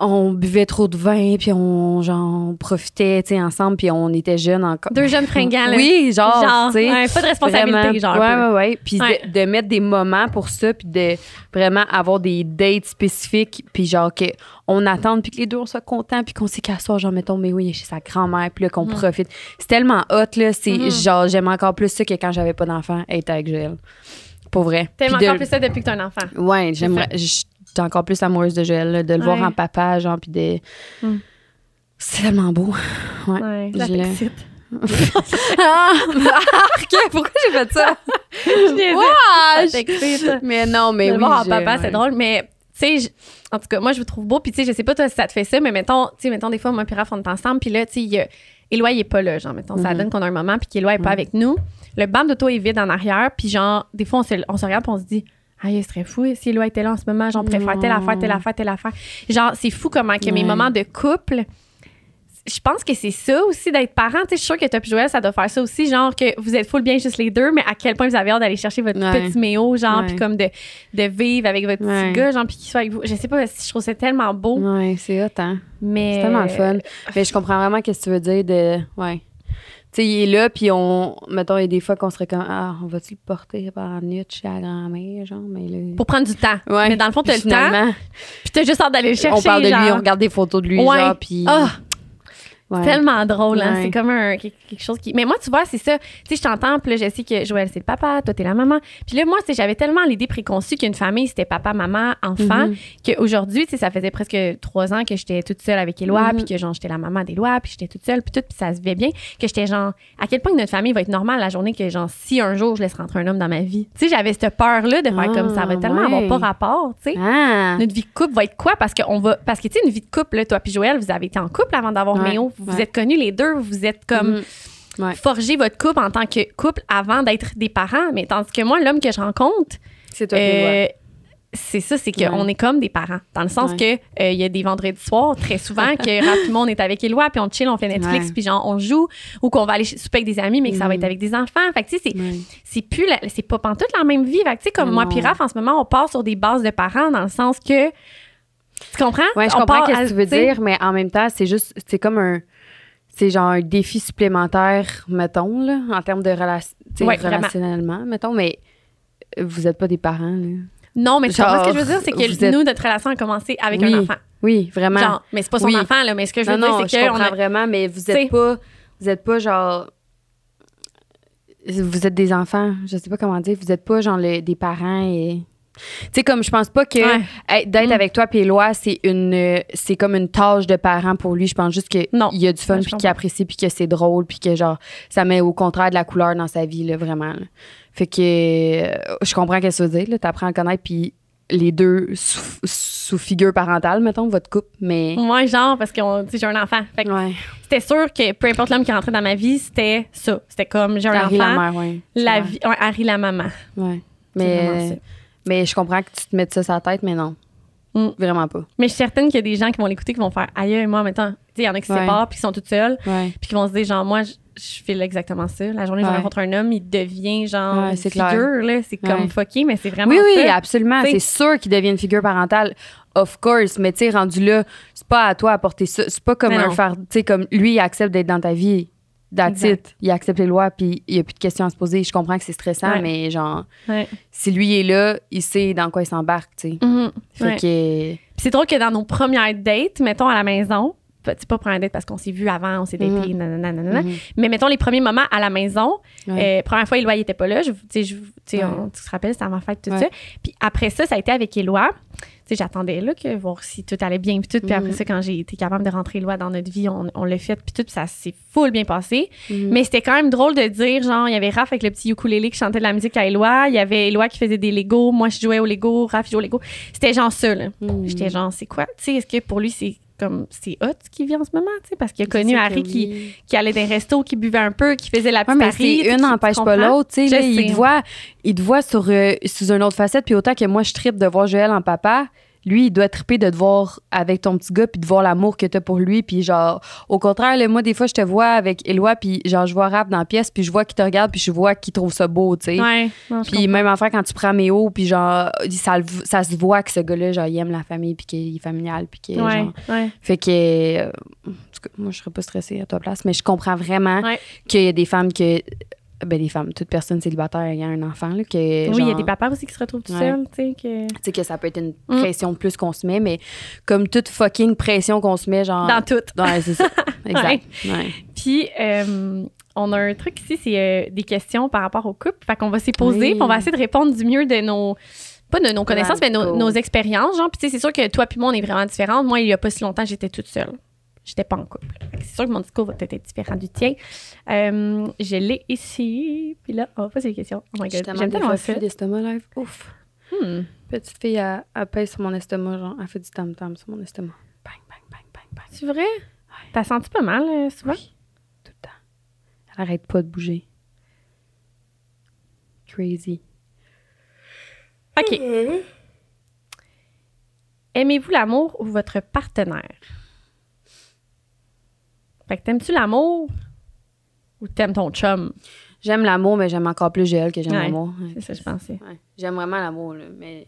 [SPEAKER 2] on buvait trop de vin, puis on, genre, on profitait, tu sais, ensemble, puis on était jeunes encore.
[SPEAKER 1] Deux jeunes fringants, là.
[SPEAKER 2] Oui, genre,
[SPEAKER 1] Genre,
[SPEAKER 2] tu sais.
[SPEAKER 1] ouais, pas de responsabilité,
[SPEAKER 2] Vraiment.
[SPEAKER 1] genre.
[SPEAKER 2] Ouais, ouais, ouais. Puis
[SPEAKER 1] Ouais.
[SPEAKER 2] de, de mettre des moments pour ça, puis de vraiment avoir des dates spécifiques, puis genre que on attend, puis que les deux on soit contents, puis qu'on sait qu'à soir, genre, mettons, mais oui, il est chez sa grand-mère, puis là, qu'on profite. C'est tellement hot, là. C'est
[SPEAKER 1] Mhm.
[SPEAKER 2] genre, j'aime encore plus ça que quand j'avais pas d'enfant, être avec Joël. Pour vrai.
[SPEAKER 1] T'aimes
[SPEAKER 2] de-
[SPEAKER 1] encore plus ça depuis que t'as un enfant.
[SPEAKER 2] Ouais, j'aimerais. J'étais encore plus amoureuse de Joël, là, de le voir en papa, genre, puis de.
[SPEAKER 1] Mm.
[SPEAKER 2] C'est tellement beau. Ouais.
[SPEAKER 1] Ouais.
[SPEAKER 2] Ah, arc! pourquoi j'ai fait ça?
[SPEAKER 1] Je t'excite.
[SPEAKER 2] Mais non, mais
[SPEAKER 1] de
[SPEAKER 2] oui.
[SPEAKER 1] le voir en papa,
[SPEAKER 2] ouais.
[SPEAKER 1] c'est drôle, mais tu sais, en tout cas, moi, je vous trouve beau. Puis, tu sais, je sais pas toi si ça te fait ça, mais mettons, tu sais, mettons, des fois, moi, puis Raph, on est ensemble, puis là, tu sais, Éloi, il est pas là, genre, mettons, ça
[SPEAKER 2] Mhm.
[SPEAKER 1] donne qu'on a un moment, puis qu'Éloi est pas avec nous. Le banc d'auto est vide en arrière, puis genre, des fois, on se, on se regarde, puis on se dit, ah, il serait fou si Éloi était là en ce moment, j'en préfère telle affaire, telle affaire, telle affaire. Genre, c'est fou comment que mes moments de couple, je pense que c'est ça aussi d'être parent. Tu sais, je suis sûre que Top Joël, ça doit faire ça aussi, genre que vous êtes full bien juste les deux, mais à quel point vous avez hâte d'aller chercher votre
[SPEAKER 2] Ouais.
[SPEAKER 1] petit méo, genre, puis comme de, de vivre avec votre petit gars, genre, puis qu'il soit avec vous. Je sais pas, je trouve ça tellement beau,
[SPEAKER 2] Ouais, c'est hot, hein?
[SPEAKER 1] mais.
[SPEAKER 2] C'est tellement le fun. Mais je comprends vraiment ce que tu veux dire de. Ouais. Tu sais, il est là, puis on. Mettons, il y a des fois qu'on serait comme. Ah, on va-tu le porter par nuit chez la grand-mère, genre? Mais là.
[SPEAKER 1] Pour prendre du temps.
[SPEAKER 2] Ouais.
[SPEAKER 1] Mais dans le fond, t'as le temps, puis t'as juste hâte d'aller le chercher.
[SPEAKER 2] On parle de lui, on regarde des photos de lui,
[SPEAKER 1] Ouais.
[SPEAKER 2] genre, puis.
[SPEAKER 1] Ah,
[SPEAKER 2] ouais.
[SPEAKER 1] tellement drôle, hein.
[SPEAKER 2] Ouais.
[SPEAKER 1] C'est comme un, quelque chose qui. Mais moi, tu vois, c'est ça. Tu sais, je t'entends, puis là, je sais que Joël, c'est le papa, toi, t'es la maman. Puis là, moi, j'avais tellement l'idée préconçue qu'une famille, c'était papa, maman, enfant,
[SPEAKER 2] Mhm.
[SPEAKER 1] qu'aujourd'hui, tu sais, ça faisait presque trois ans que j'étais toute seule avec Éloi,
[SPEAKER 2] Mhm.
[SPEAKER 1] puis que, genre, j'étais la maman d'Éloi, puis j'étais toute seule, puis tout, puis ça se vivait bien, que j'étais, genre, à quel point notre famille va être normale la journée que, genre, si un jour je laisse rentrer un homme dans ma vie. Tu sais, j'avais cette peur-là de faire
[SPEAKER 2] Ah,
[SPEAKER 1] comme ça va tellement
[SPEAKER 2] ouais.
[SPEAKER 1] avoir pas rapport, tu sais.
[SPEAKER 2] Ah!
[SPEAKER 1] Notre vie de couple va être quoi? Parce qu'on va. Parce que, tu sais, une vie de couple, là, toi puis Joël, vous avez été en couple avant d'avoir Méo. Vous
[SPEAKER 2] ouais.
[SPEAKER 1] êtes connus les deux. Vous êtes comme.
[SPEAKER 2] Mhm. Ouais.
[SPEAKER 1] Forgé votre couple en tant que couple avant d'être des parents. Mais tandis que moi, l'homme que je rencontre,
[SPEAKER 2] C'est toi le
[SPEAKER 1] euh, c'est ça, c'est qu'on
[SPEAKER 2] Ouais.
[SPEAKER 1] est comme des parents. Dans le sens
[SPEAKER 2] Ouais.
[SPEAKER 1] que euh, il y a des vendredis soirs, très souvent, que rapidement on est avec Éloi, puis on chill, on fait Netflix,
[SPEAKER 2] Ouais.
[SPEAKER 1] puis genre on joue, ou qu'on va aller souper avec des amis, mais que ça va
[SPEAKER 2] Mhm.
[SPEAKER 1] être avec des enfants. Fait que tu sais, c'est c'est plus la- c'est pas pantoute la même vie Fait que, tu sais comme moi
[SPEAKER 2] non.
[SPEAKER 1] puis Raph en ce moment on part sur des bases de parents dans le sens que tu comprends?
[SPEAKER 2] Ouais, je
[SPEAKER 1] On
[SPEAKER 2] comprends ce que tu veux dire, mais en même temps, c'est juste, c'est comme un, c'est genre un défi supplémentaire, mettons, là, en termes de
[SPEAKER 1] vraiment.
[SPEAKER 2] relationnellement, mettons, mais vous êtes pas des parents, là.
[SPEAKER 1] non mais tu comprends ce que je veux dire
[SPEAKER 2] Genre,
[SPEAKER 1] c'est que
[SPEAKER 2] êtes-
[SPEAKER 1] nous notre relation a commencé avec
[SPEAKER 2] Oui,
[SPEAKER 1] un enfant
[SPEAKER 2] Oui, vraiment.
[SPEAKER 1] genre mais c'est pas son
[SPEAKER 2] Oui.
[SPEAKER 1] enfant là mais ce que je veux
[SPEAKER 2] non,
[SPEAKER 1] dire c'est que on a-
[SPEAKER 2] vraiment, mais vous
[SPEAKER 1] T'sais.
[SPEAKER 2] êtes pas, vous êtes pas genre, vous êtes des enfants, je sais pas comment dire, vous êtes pas genre le- des parents et, tu sais, comme je pense pas que
[SPEAKER 1] Ouais.
[SPEAKER 2] d'être
[SPEAKER 1] Mm.
[SPEAKER 2] avec toi puis Éloi, c'est une, euh, c'est comme une tâche de parent pour lui. Je pense juste que
[SPEAKER 1] Non.
[SPEAKER 2] il y a du fun puis qu'il apprécie puis que c'est drôle puis que genre ça met au contraire de la couleur dans sa vie là, vraiment. là. Fait que euh, je comprends ce que ça veut dire. Tu apprends à connaître puis les deux sous, sous figure parentale, mettons, votre couple, mais.
[SPEAKER 1] moi genre parce que j'ai un enfant fait que
[SPEAKER 2] Ouais.
[SPEAKER 1] c'était sûr que peu importe l'homme qui rentrait dans ma vie c'était ça c'était comme j'ai un
[SPEAKER 2] Harry la
[SPEAKER 1] enfant
[SPEAKER 2] mère, ouais.
[SPEAKER 1] la
[SPEAKER 2] Ouais.
[SPEAKER 1] vie ouais, Harry la maman
[SPEAKER 2] Ouais. Mais. Mais je comprends que tu te mettes ça sur la tête, mais non.
[SPEAKER 1] Mm.
[SPEAKER 2] Vraiment pas.
[SPEAKER 1] mais je suis certaine qu'il y a des gens qui vont l'écouter qui vont faire aïe moi sais il y en a qui se
[SPEAKER 2] Ouais.
[SPEAKER 1] séparent puis qui sont toutes seules
[SPEAKER 2] Ouais.
[SPEAKER 1] puis qui vont se dire genre moi j- je file exactement ça. La journée où je rencontre un homme, il devient genre une figure, là. C'est comme fucké, mais c'est vraiment
[SPEAKER 2] Oui, oui,
[SPEAKER 1] ça.
[SPEAKER 2] absolument. C'est sûr qu'il devient une figure parentale. Of course. Mais tu sais, rendu là, c'est pas à toi à porter ça. C'est pas comme un faire. Tu sais, comme lui, il accepte d'être dans ta vie. That's it. Il accepte les lois, puis il y a plus de questions à se poser. Je comprends que c'est stressant,
[SPEAKER 1] Ouais.
[SPEAKER 2] mais genre,
[SPEAKER 1] Ouais.
[SPEAKER 2] si lui est là, il sait dans quoi il s'embarque, tu sais.
[SPEAKER 1] Mhm.
[SPEAKER 2] Fait
[SPEAKER 1] Ouais.
[SPEAKER 2] que.
[SPEAKER 1] Puis c'est drôle que dans nos premières dates, mettons à la maison, c'est pas première date parce qu'on s'est vu avant, on s'est daté,
[SPEAKER 2] Mhm.
[SPEAKER 1] nanana, nanana.
[SPEAKER 2] Mhm.
[SPEAKER 1] mais mettons les premiers moments à la maison,
[SPEAKER 2] Ouais.
[SPEAKER 1] euh, première fois, Éloi, il était pas là. Je, je- tu sais,
[SPEAKER 2] Ouais.
[SPEAKER 1] on- tu te rappelles, c'était ma fête, tout
[SPEAKER 2] Ouais.
[SPEAKER 1] ça. Puis après ça, ça a été avec Éloi. J'attendais là, que voir si tout allait bien, puis tout. Puis après ça, quand j'ai été capable de rentrer Éloi dans notre vie, on, on l'a fait, puis tout, puis ça s'est full bien passé. Mais c'était quand même drôle de dire, genre, il y avait Raph avec le petit ukulélé qui chantait de la musique à Éloi. Il y avait Éloi qui faisait des Legos. Moi, je jouais au Lego. Raph jouait au Lego. C'était genre ça, là. J'étais genre, c'est quoi? Tu sais, est-ce que pour lui, c'est comme, c'est hot ce qu'il vit en ce moment, tu sais? Parce qu'il a connu Harry qui,
[SPEAKER 2] oui.
[SPEAKER 1] qui allait dans un resto, qui buvait un peu, qui faisait la
[SPEAKER 2] Ouais,
[SPEAKER 1] petite
[SPEAKER 2] mais
[SPEAKER 1] tu sais,
[SPEAKER 2] une n'empêche pas l'autre. tu sais, là, Il te voit, il te voit sur, euh, sous une autre facette. Puis autant que moi, je tripe de voir Joël en papa, lui, il doit triper de te voir avec ton petit gars puis de voir l'amour que t'as pour lui. Puis genre, au contraire, là, moi, des fois, je te vois avec Éloi puis genre, je vois Rap dans la pièce puis je vois qu'il te regarde puis je vois qu'il trouve ça beau, tu sais.
[SPEAKER 1] Ouais.
[SPEAKER 2] Puis même affaire quand tu prends Méo, puis genre, ça, ça se voit que ce gars-là, genre, il aime la famille, puis qu'il est familial, puis.
[SPEAKER 1] Ouais,
[SPEAKER 2] genre,
[SPEAKER 1] ouais.
[SPEAKER 2] fait que, euh, en tout cas, moi, je serais pas stressée à ta place, mais je comprends vraiment qu'il y a des femmes que, ben, des femmes, toute personne célibataire ayant un enfant, là, que,
[SPEAKER 1] Oui, il y a des papas aussi qui se retrouvent tout
[SPEAKER 2] Ouais.
[SPEAKER 1] seuls, tu sais, que...
[SPEAKER 2] tu sais, que ça peut être une
[SPEAKER 1] Mm.
[SPEAKER 2] pression de plus qu'on se met, mais comme toute fucking pression qu'on se met, genre.
[SPEAKER 1] Dans tout.
[SPEAKER 2] Ouais, c'est ça. Exact. Ouais.
[SPEAKER 1] Puis, euh, on a un truc ici, c'est euh, des questions par rapport au couple. Fait qu'on va s'y poser,
[SPEAKER 2] Oui.
[SPEAKER 1] puis on va essayer de répondre du mieux de nos. Pas de nos connaissances, mais nos, nos expériences. Genre, puis tu sais, c'est sûr que toi puis moi, on est vraiment différentes. Moi, il y a pas si longtemps, j'étais toute seule. J'étais pas en couple. C'est sûr que mon discours va peut-être être différent du tien. Euh, je l'ai ici. Puis là, on va poser des questions. Oh my God.
[SPEAKER 2] tellement
[SPEAKER 1] J'aime tellement ça.
[SPEAKER 2] d'estomac live. Ouf.
[SPEAKER 1] Hmm.
[SPEAKER 2] Petite fille, elle, elle pèse sur mon estomac, genre, elle fait du tam-tam sur mon estomac. Bang, bang, bang, bang, bang.
[SPEAKER 1] C'est vrai? T'as senti pas mal, euh, souvent?
[SPEAKER 2] Oui, tout le temps. Elle arrête pas de bouger. Crazy.
[SPEAKER 1] OK. Aimez-vous l'amour ou votre partenaire? Fait que t'aimes-tu l'amour ou t'aimes ton chum?
[SPEAKER 2] J'aime l'amour, mais j'aime encore plus Joël que j'aime
[SPEAKER 1] Ouais.
[SPEAKER 2] l'amour. Ouais.
[SPEAKER 1] C'est ça, je pensais.
[SPEAKER 2] Ouais. J'aime vraiment l'amour, mais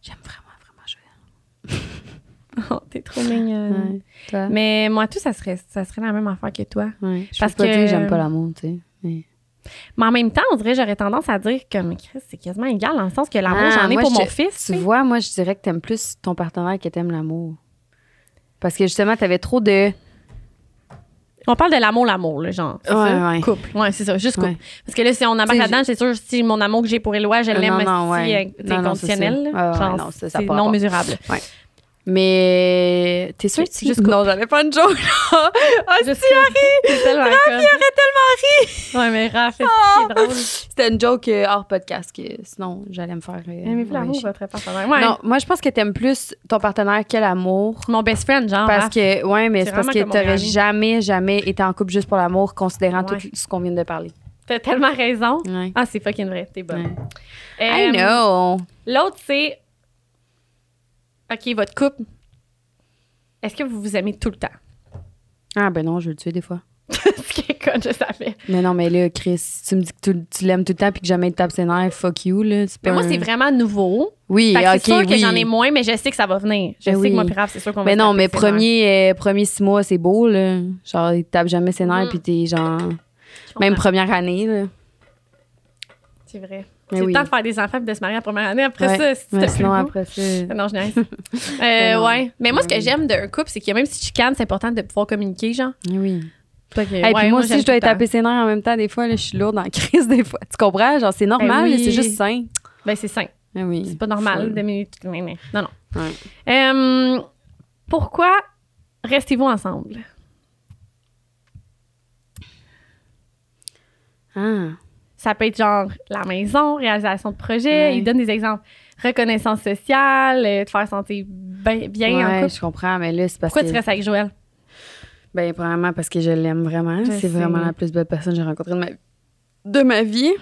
[SPEAKER 2] j'aime vraiment, vraiment Joël.
[SPEAKER 1] Oh, t'es trop mignonne.
[SPEAKER 2] Toi?
[SPEAKER 1] Mais moi, tout, ça serait, ça serait la même affaire que toi.
[SPEAKER 2] Je
[SPEAKER 1] Parce
[SPEAKER 2] peux pas
[SPEAKER 1] que-
[SPEAKER 2] dire que j'aime pas l'amour, tu sais. mais-
[SPEAKER 1] Mais en même temps, on dirait, j'aurais tendance à dire comme Chris, c'est quasiment égal dans le sens que l'amour,
[SPEAKER 2] Ah,
[SPEAKER 1] j'en ai pour
[SPEAKER 2] je-
[SPEAKER 1] mon fils.
[SPEAKER 2] Tu
[SPEAKER 1] tu sais.
[SPEAKER 2] vois, moi, je dirais que t'aimes plus ton partenaire que t'aimes l'amour. Parce que justement, t'avais trop de.
[SPEAKER 1] On parle de l'amour, l'amour, là, genre.
[SPEAKER 2] Ouais,
[SPEAKER 1] ça?
[SPEAKER 2] ouais.
[SPEAKER 1] Couple. Ouais, c'est ça, juste couple.
[SPEAKER 2] Ouais.
[SPEAKER 1] Parce que là, si on embarque là-dedans, c'est sûr, si mon amour que j'ai pour Éloi, je
[SPEAKER 2] Euh,
[SPEAKER 1] l'aime
[SPEAKER 2] non, non,
[SPEAKER 1] aussi,
[SPEAKER 2] ouais.
[SPEAKER 1] euh, tu sais,
[SPEAKER 2] Non, non, ça. Ouais, ouais, ça,
[SPEAKER 1] non mesurable.
[SPEAKER 2] Mais t'es sûr que tu
[SPEAKER 1] juste
[SPEAKER 2] Non, j'allais pas une joke, là. Ah, si. Harry!
[SPEAKER 1] Tellement
[SPEAKER 2] Raph, il aurait tellement ri!
[SPEAKER 1] Ouais, mais Raph, c'est
[SPEAKER 2] Ah!
[SPEAKER 1] c'est drôle.
[SPEAKER 2] C'était une joke euh, hors podcast, que sinon, j'allais me faire. euh,
[SPEAKER 1] Aimez-vous l'amour, votre partenaire? Ouais.
[SPEAKER 2] Non, moi, je pense que t'aimes plus ton partenaire que l'amour.
[SPEAKER 1] Mon best friend, genre.
[SPEAKER 2] Parce
[SPEAKER 1] Raph.
[SPEAKER 2] que, ouais, mais
[SPEAKER 1] C'est
[SPEAKER 2] parce que t'aurais jamais, jamais été en couple juste pour l'amour, considérant
[SPEAKER 1] Ouais.
[SPEAKER 2] tout ce qu'on vient de parler.
[SPEAKER 1] T'as tellement raison.
[SPEAKER 2] Ouais.
[SPEAKER 1] Ah, c'est fucking vrai. T'es bonne.
[SPEAKER 2] Ouais. I
[SPEAKER 1] Euh,
[SPEAKER 2] know.
[SPEAKER 1] L'autre, c'est. OK, votre couple. Est-ce que vous vous aimez tout le temps?
[SPEAKER 2] Ah, ben non, je veux le tuer des fois.
[SPEAKER 1] Ce qui est con, je savais.
[SPEAKER 2] Mais non, mais là, Chris, si tu me dis que tu, tu l'aimes tout le temps puis que jamais il te tape ses nerfs, fuck you, là.
[SPEAKER 1] Mais moi,
[SPEAKER 2] un-
[SPEAKER 1] c'est vraiment nouveau.
[SPEAKER 2] Oui,
[SPEAKER 1] Fait que
[SPEAKER 2] ok,
[SPEAKER 1] c'est sûr que j'en ai moins, mais je sais que ça va venir. Je
[SPEAKER 2] Ben
[SPEAKER 1] sais
[SPEAKER 2] oui.
[SPEAKER 1] que moi, Raph, c'est sûr qu'on va
[SPEAKER 2] Mais non, mais premier, euh, premier six mois, c'est beau, là. Genre, il tape jamais ses nerfs
[SPEAKER 1] Mhm.
[SPEAKER 2] puis t'es genre. Même première année, là.
[SPEAKER 1] C'est vrai. C'est
[SPEAKER 2] oui.
[SPEAKER 1] le temps de faire des enfants et de se marier la première année. Après
[SPEAKER 2] Ouais.
[SPEAKER 1] ça, si tu
[SPEAKER 2] Mais sinon, après ça.
[SPEAKER 1] Non, je niaise.
[SPEAKER 2] Ben
[SPEAKER 1] euh, ouais. Mais moi, ce que
[SPEAKER 2] Oui.
[SPEAKER 1] j'aime d'un couple, c'est que même si tu chicanes, c'est important de pouvoir communiquer, genre.
[SPEAKER 2] Oui.
[SPEAKER 1] Fait que,
[SPEAKER 2] Et
[SPEAKER 1] ouais,
[SPEAKER 2] puis moi aussi, je dois taper ses nerfs en même temps. Des fois, là, je suis lourde en crise, des fois. Tu comprends? Genre, c'est normal,
[SPEAKER 1] Ben
[SPEAKER 2] là,
[SPEAKER 1] oui.
[SPEAKER 2] c'est juste sain.
[SPEAKER 1] Ben, c'est sain.
[SPEAKER 2] Ah oui.
[SPEAKER 1] C'est pas normal
[SPEAKER 2] Full.
[SPEAKER 1] de minutes. Non, non.
[SPEAKER 2] Ouais.
[SPEAKER 1] Euh, pourquoi restez-vous ensemble?
[SPEAKER 2] Ah.
[SPEAKER 1] Ça peut être genre la maison, réalisation de projet.
[SPEAKER 2] Ouais.
[SPEAKER 1] Il donne des exemples. Reconnaissance sociale, euh, te faire sentir ben- bien en
[SPEAKER 2] ouais,
[SPEAKER 1] couple.
[SPEAKER 2] je comprends, mais là, c'est parce
[SPEAKER 1] Pourquoi
[SPEAKER 2] que.
[SPEAKER 1] tu restes avec Joël?
[SPEAKER 2] Ben, premièrement, parce que je l'aime vraiment. C'est vraiment la plus belle personne que j'ai rencontrée de ma, de ma vie.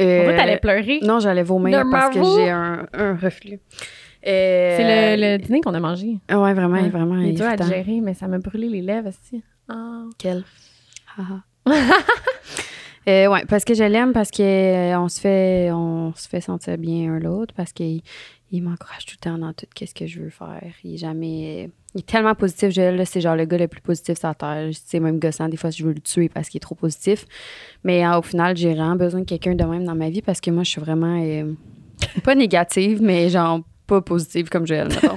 [SPEAKER 2] Euh,
[SPEAKER 1] Pourquoi t'allais pleurer?
[SPEAKER 2] Non, j'allais vomir parce que j'ai un, un reflux. Euh,
[SPEAKER 1] C'est le, le dîner qu'on a mangé.
[SPEAKER 2] Ouais, vraiment,
[SPEAKER 1] Ouais.
[SPEAKER 2] vraiment.
[SPEAKER 1] Il est dur à digérer, mais ça m'a brûlé les lèvres aussi. Ah.
[SPEAKER 2] Quel? Euh, ouais, parce que je l'aime, parce que euh, se fait on se fait sentir bien un l'autre, parce qu'il il m'encourage tout le temps dans tout ce que je veux faire. Il est jamais. Il est tellement positif, c'est genre le gars le plus positif sur la terre. C'est même gossant, des fois, je veux le tuer parce qu'il est trop positif. Mais euh, au final, j'ai vraiment besoin de quelqu'un de même dans ma vie parce que moi, je suis vraiment. euh, pas négative, mais genre pas positive comme Joël, mettons.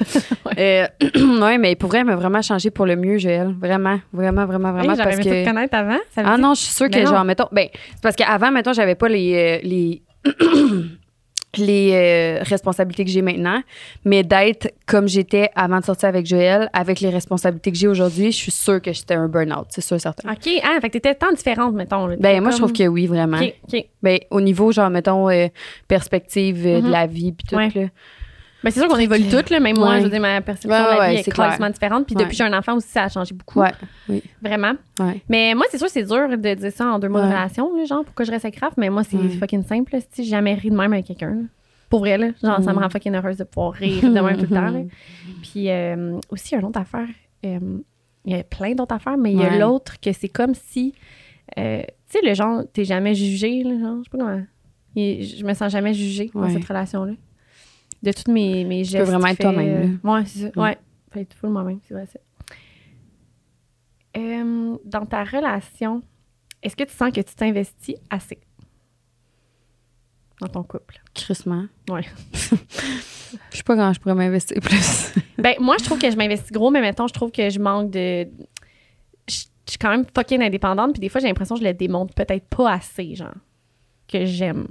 [SPEAKER 2] Euh, ouais, mais pour vrai, elle m'a vraiment changé pour le mieux, Joël. Vraiment, vraiment, vraiment, vraiment.
[SPEAKER 1] Hey,
[SPEAKER 2] parce que...
[SPEAKER 1] te connaître avant. Ça
[SPEAKER 2] Ah non, je suis sûre que,
[SPEAKER 1] non.
[SPEAKER 2] genre, mettons, ben, c'est parce qu'avant, mettons, j'avais pas les, euh, les, les euh, responsabilités que j'ai maintenant, mais d'être comme j'étais avant de sortir avec Joël, avec les responsabilités que j'ai aujourd'hui, je suis sûre que j'étais un burn-out, c'est sûr, certain.
[SPEAKER 1] OK. Ah, fait que t'étais tant différente, mettons. là.
[SPEAKER 2] Ben, moi, je trouve que oui, vraiment.
[SPEAKER 1] OK, OK.
[SPEAKER 2] Ben, au niveau, genre, mettons, euh, perspective euh, de
[SPEAKER 1] Mhm.
[SPEAKER 2] la vie, puis tout,
[SPEAKER 1] Ouais.
[SPEAKER 2] là.
[SPEAKER 1] Ben, c'est sûr qu'on évolue toutes, là. Même moi, je veux dire, ma perception de la vie est complètement différente. Puis depuis que j'ai un enfant aussi, ça a changé beaucoup.
[SPEAKER 2] Oui,
[SPEAKER 1] Vraiment. Mais moi, c'est sûr, c'est dur de dire ça en deux mois de relation, là, genre, pourquoi je reste avec Raph. Mais moi, c'est fucking simple. Si j'ai jamais ri de même avec quelqu'un, pour vrai, là, genre, ça me rend fucking heureuse de pouvoir rire de même tout le temps. là. Puis euh, aussi, il y a une autre affaire. euh, il y a plein d'autres affaires, mais il y a l'autre que c'est comme si. euh, tu sais, le genre, t'es jamais jugé, là, genre, je sais pas comment. Il- je me sens jamais jugée dans cette relation-là. De toutes mes, mes gestes.
[SPEAKER 2] peux vraiment être toi-même,
[SPEAKER 1] euh, Ouais, c'est ça.
[SPEAKER 2] Mm.
[SPEAKER 1] Ouais. Faut être full moi-même, c'est vrai ça. Euh, dans ta relation, est-ce que tu sens que tu t'investis assez? Dans ton couple?
[SPEAKER 2] Crissement.
[SPEAKER 1] Ouais.
[SPEAKER 2] Je sais pas quand je pourrais m'investir plus.
[SPEAKER 1] Ben, moi, je trouve que je m'investis gros, mais mettons, je trouve que je manque de. Je je suis quand même fucking indépendante, puis des fois, j'ai l'impression que je le démontre peut-être pas assez, genre, que j'aime.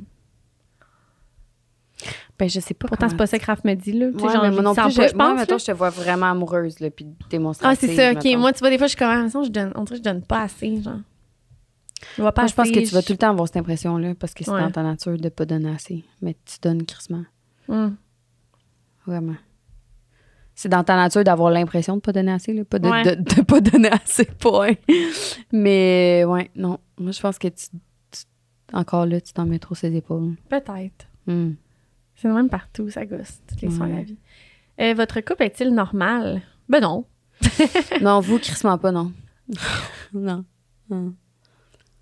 [SPEAKER 2] Ben, je sais pas.
[SPEAKER 1] Pourtant, c'est pas ça que Raph me dit, là. Tu sais,
[SPEAKER 2] Ouais,
[SPEAKER 1] genre,
[SPEAKER 2] mais moi non plus, je, moi,
[SPEAKER 1] pense.
[SPEAKER 2] mettons, je te vois vraiment amoureuse, là, puis
[SPEAKER 1] Ah,
[SPEAKER 2] démonstrative.
[SPEAKER 1] c'est ça, OK. Moi, tu vois, des fois, je suis comme, ah, je donne, on dirait que je donne pas assez, genre. Je vois pas
[SPEAKER 2] Moi, je pense que tu vas tout le temps avoir cette impression-là parce que c'est
[SPEAKER 1] Ouais.
[SPEAKER 2] dans ta nature de pas donner assez. Mais tu donnes crissement.
[SPEAKER 1] Hum.
[SPEAKER 2] Vraiment. C'est dans ta nature d'avoir l'impression de pas donner assez, là. Pas de,
[SPEAKER 1] Ouais.
[SPEAKER 2] de, de pas donner assez, point. Mais, ouais, non. Moi, je pense que tu, tu- encore là, tu t'en mets trop ses épaules.
[SPEAKER 1] Peut-être.
[SPEAKER 2] Hmm.
[SPEAKER 1] C'est même partout, ça gosse, toutes les soins de la
[SPEAKER 2] Ouais.
[SPEAKER 1] vie. Euh, votre couple est-il normal? Ben non.
[SPEAKER 2] non, vous, crissement pas, non. non. Non.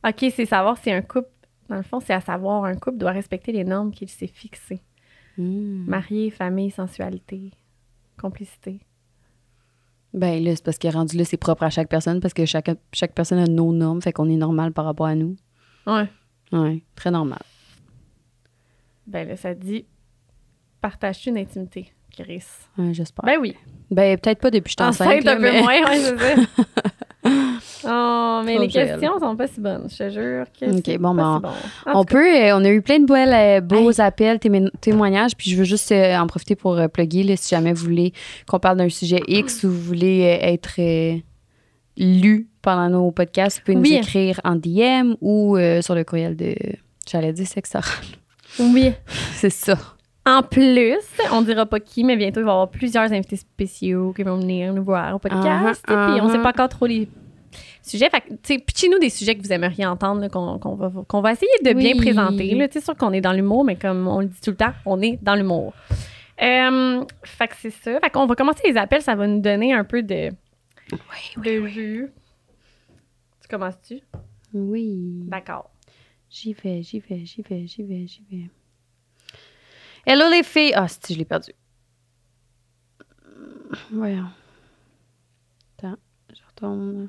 [SPEAKER 1] OK, c'est savoir si un couple, dans le fond, c'est à savoir un couple doit respecter les normes qu'il s'est fixées.
[SPEAKER 2] Hmm.
[SPEAKER 1] Marié, famille, sensualité, complicité.
[SPEAKER 2] Ben là, c'est parce que rendu là, c'est propre à chaque personne parce que chaque, chaque personne a nos normes, fait qu'on est normal par rapport à nous.
[SPEAKER 1] Ouais.
[SPEAKER 2] Ouais, très normal.
[SPEAKER 1] Ben là, ça dit partage-tu une intimité, Chris?
[SPEAKER 2] Ouais, j'espère.
[SPEAKER 1] Ben oui.
[SPEAKER 2] Ben, peut-être pas depuis que je suis enceinte.
[SPEAKER 1] Un peu
[SPEAKER 2] mais-
[SPEAKER 1] moins, ouais, c'est ça. oh, mais les
[SPEAKER 2] Joël.
[SPEAKER 1] questions sont pas si bonnes, je te jure que
[SPEAKER 2] Ok, bon,
[SPEAKER 1] pas
[SPEAKER 2] ben,
[SPEAKER 1] si bon.
[SPEAKER 2] On peut, euh, on a eu plein de belles, euh, beaux appels, témoignages, puis je veux juste euh, en profiter pour plugger, là, si jamais vous voulez qu'on parle d'un sujet X ou vous voulez être lu pendant nos podcasts, vous pouvez nous
[SPEAKER 1] Oui.
[SPEAKER 2] écrire en DM ou sur le courriel de, j'allais dire sexe oral.
[SPEAKER 1] Oui.
[SPEAKER 2] C'est ça.
[SPEAKER 1] En plus, on dira pas qui, mais bientôt, il va y avoir plusieurs invités spéciaux qui vont venir nous voir au podcast.
[SPEAKER 2] Uh-huh,
[SPEAKER 1] Puis on sait pas encore trop les sujets. Fait que, pitchez-nous des sujets que vous aimeriez entendre, qu'on va, essayer de bien
[SPEAKER 2] Oui.
[SPEAKER 1] présenter. sais, sûr qu'on est dans l'humour, mais comme on le dit tout le temps, on est dans l'humour. Euh, fait que c'est ça. Fait qu'on va commencer les appels, ça va nous donner un peu de, de vue. Tu commences-tu?
[SPEAKER 2] Oui.
[SPEAKER 1] D'accord.
[SPEAKER 2] J'y vais, j'y vais, j'y vais, j'y vais, j'y vais. Hello les filles! Ah, si, je l'ai perdu. Voyons. Attends, je retourne.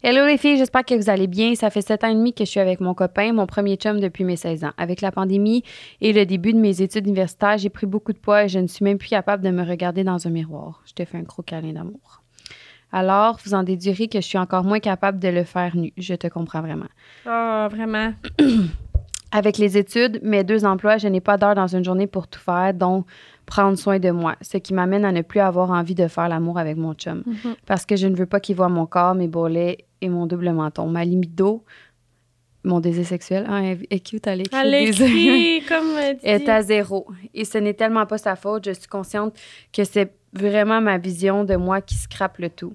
[SPEAKER 2] Hello les filles, j'espère que vous allez bien. Ça fait sept ans et demi que je suis avec mon copain, mon premier chum depuis mes 16 ans. Avec la pandémie et le début de mes études universitaires, j'ai pris beaucoup de poids et je ne suis même plus capable de me regarder dans un miroir. Je te fais un gros câlin d'amour. Alors, vous en déduirez que je suis encore moins capable de le faire nu. Je te comprends vraiment.
[SPEAKER 1] Ah, vraiment.
[SPEAKER 2] Avec les études, mes deux emplois, je n'ai pas d'heure dans une journée pour tout faire, dont prendre soin de moi, ce qui m'amène à ne plus avoir envie de faire l'amour avec mon chum.
[SPEAKER 1] Mhm.
[SPEAKER 2] Parce que je ne veux pas qu'il voit mon corps, mes bourrelets et mon double menton. Ma limite d'eau, mon désir sexuel, ah, elle est cute, elle écrit
[SPEAKER 1] Elle
[SPEAKER 2] désir.
[SPEAKER 1] écrit, comme tu
[SPEAKER 2] est
[SPEAKER 1] dis.
[SPEAKER 2] à zéro. Et ce n'est tellement pas sa faute. Je suis consciente que c'est vraiment ma vision de moi qui scrape le tout.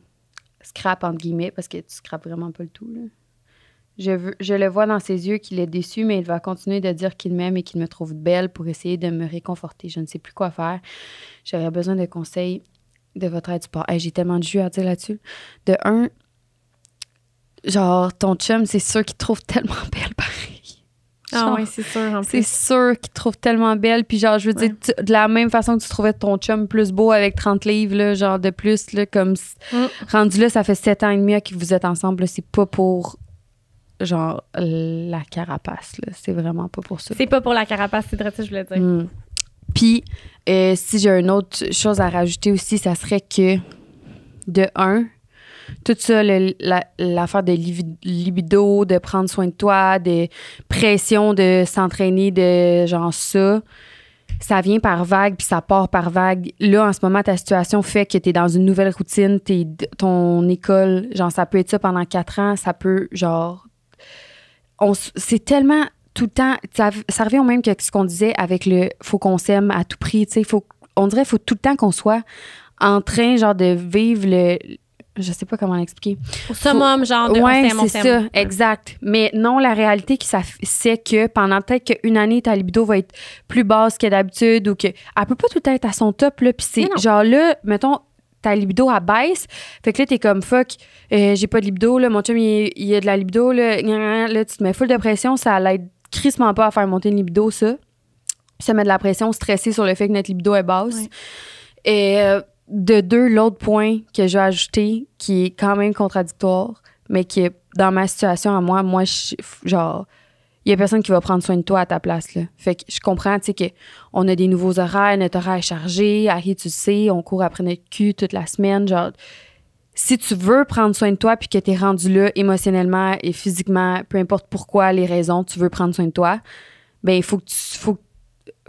[SPEAKER 2] Scrape entre guillemets, parce que tu scrapes vraiment pas le tout. là. Je, veux, je le vois dans ses yeux qu'il est déçu, mais il va continuer de dire qu'il m'aime et qu'il me trouve belle pour essayer de me réconforter. Je ne sais plus quoi faire. J'aurais besoin de conseils de votre aide support. Hey, J'ai tellement de jus à dire là-dessus. De un, genre, ton chum, c'est sûr qu'il trouve tellement belle, pareil.
[SPEAKER 1] Ah oui, c'est sûr. En
[SPEAKER 2] C'est sûr qu'il trouve tellement belle. Puis genre, je veux
[SPEAKER 1] Ouais.
[SPEAKER 2] dire, tu- de la même façon que tu trouvais ton chum plus beau avec 30 livres, là, genre de plus, là, comme...
[SPEAKER 1] Mm.
[SPEAKER 2] Rendu là, ça fait 7 ans et demi que vous êtes ensemble. C'est pas pour, genre, la carapace, là. C'est vraiment pas pour ça.
[SPEAKER 1] C'est pas pour la carapace, c'est vrai, ça, je voulais dire.
[SPEAKER 2] Mm. Puis, euh, si j'ai une autre chose à rajouter aussi, ça serait que, de un, tout ça, le- la- l'affaire de libido, de prendre soin de toi, de pression de s'entraîner, de genre ça, ça vient par vague, puis ça part par vague. Là, en ce moment, ta situation fait que tu es dans une nouvelle routine, t'es, ton école, genre, ça peut être ça pendant quatre ans, ça peut, genre, c'est tellement tout le temps, ça, ça revient au même que ce qu'on disait avec le faut qu'on s'aime à tout prix, tu sais, faut, on dirait faut tout le temps qu'on soit en train, genre, de vivre le, je sais pas comment l'expliquer.
[SPEAKER 1] Au summum, genre, de
[SPEAKER 2] Ouais, c'est ça, exact. Mais non, la réalité, c'est que pendant peut-être qu'une année, ta libido va être plus basse que d'habitude ou que. Elle peut pas tout le temps être à son top, là. Puis c'est genre là, mettons, ta libido, elle baisse. Fait que là, t'es comme fuck, euh, j'ai pas de libido, là. Mon chum, il, il a de la libido, là. Là, tu te mets full de pression, ça l'aide crissement pas à faire monter une libido, ça. Ça met de la pression, stressé sur le fait que notre libido est basse. Et euh, de deux, l'autre point que je vais ajouter, qui est quand même contradictoire, mais qui est dans ma situation à moi, moi, je, genre, il y a personne qui va prendre soin de toi à ta place, là. Fait que je comprends, tu sais, qu'on a des nouveaux horaires, notre horaire est chargé, Harry, tu le sais, on court après notre cul toute la semaine, genre, si tu veux prendre soin de toi puis que tu es rendu là émotionnellement et physiquement, peu importe pourquoi, les raisons, tu veux prendre soin de toi, ben il faut que tu faut,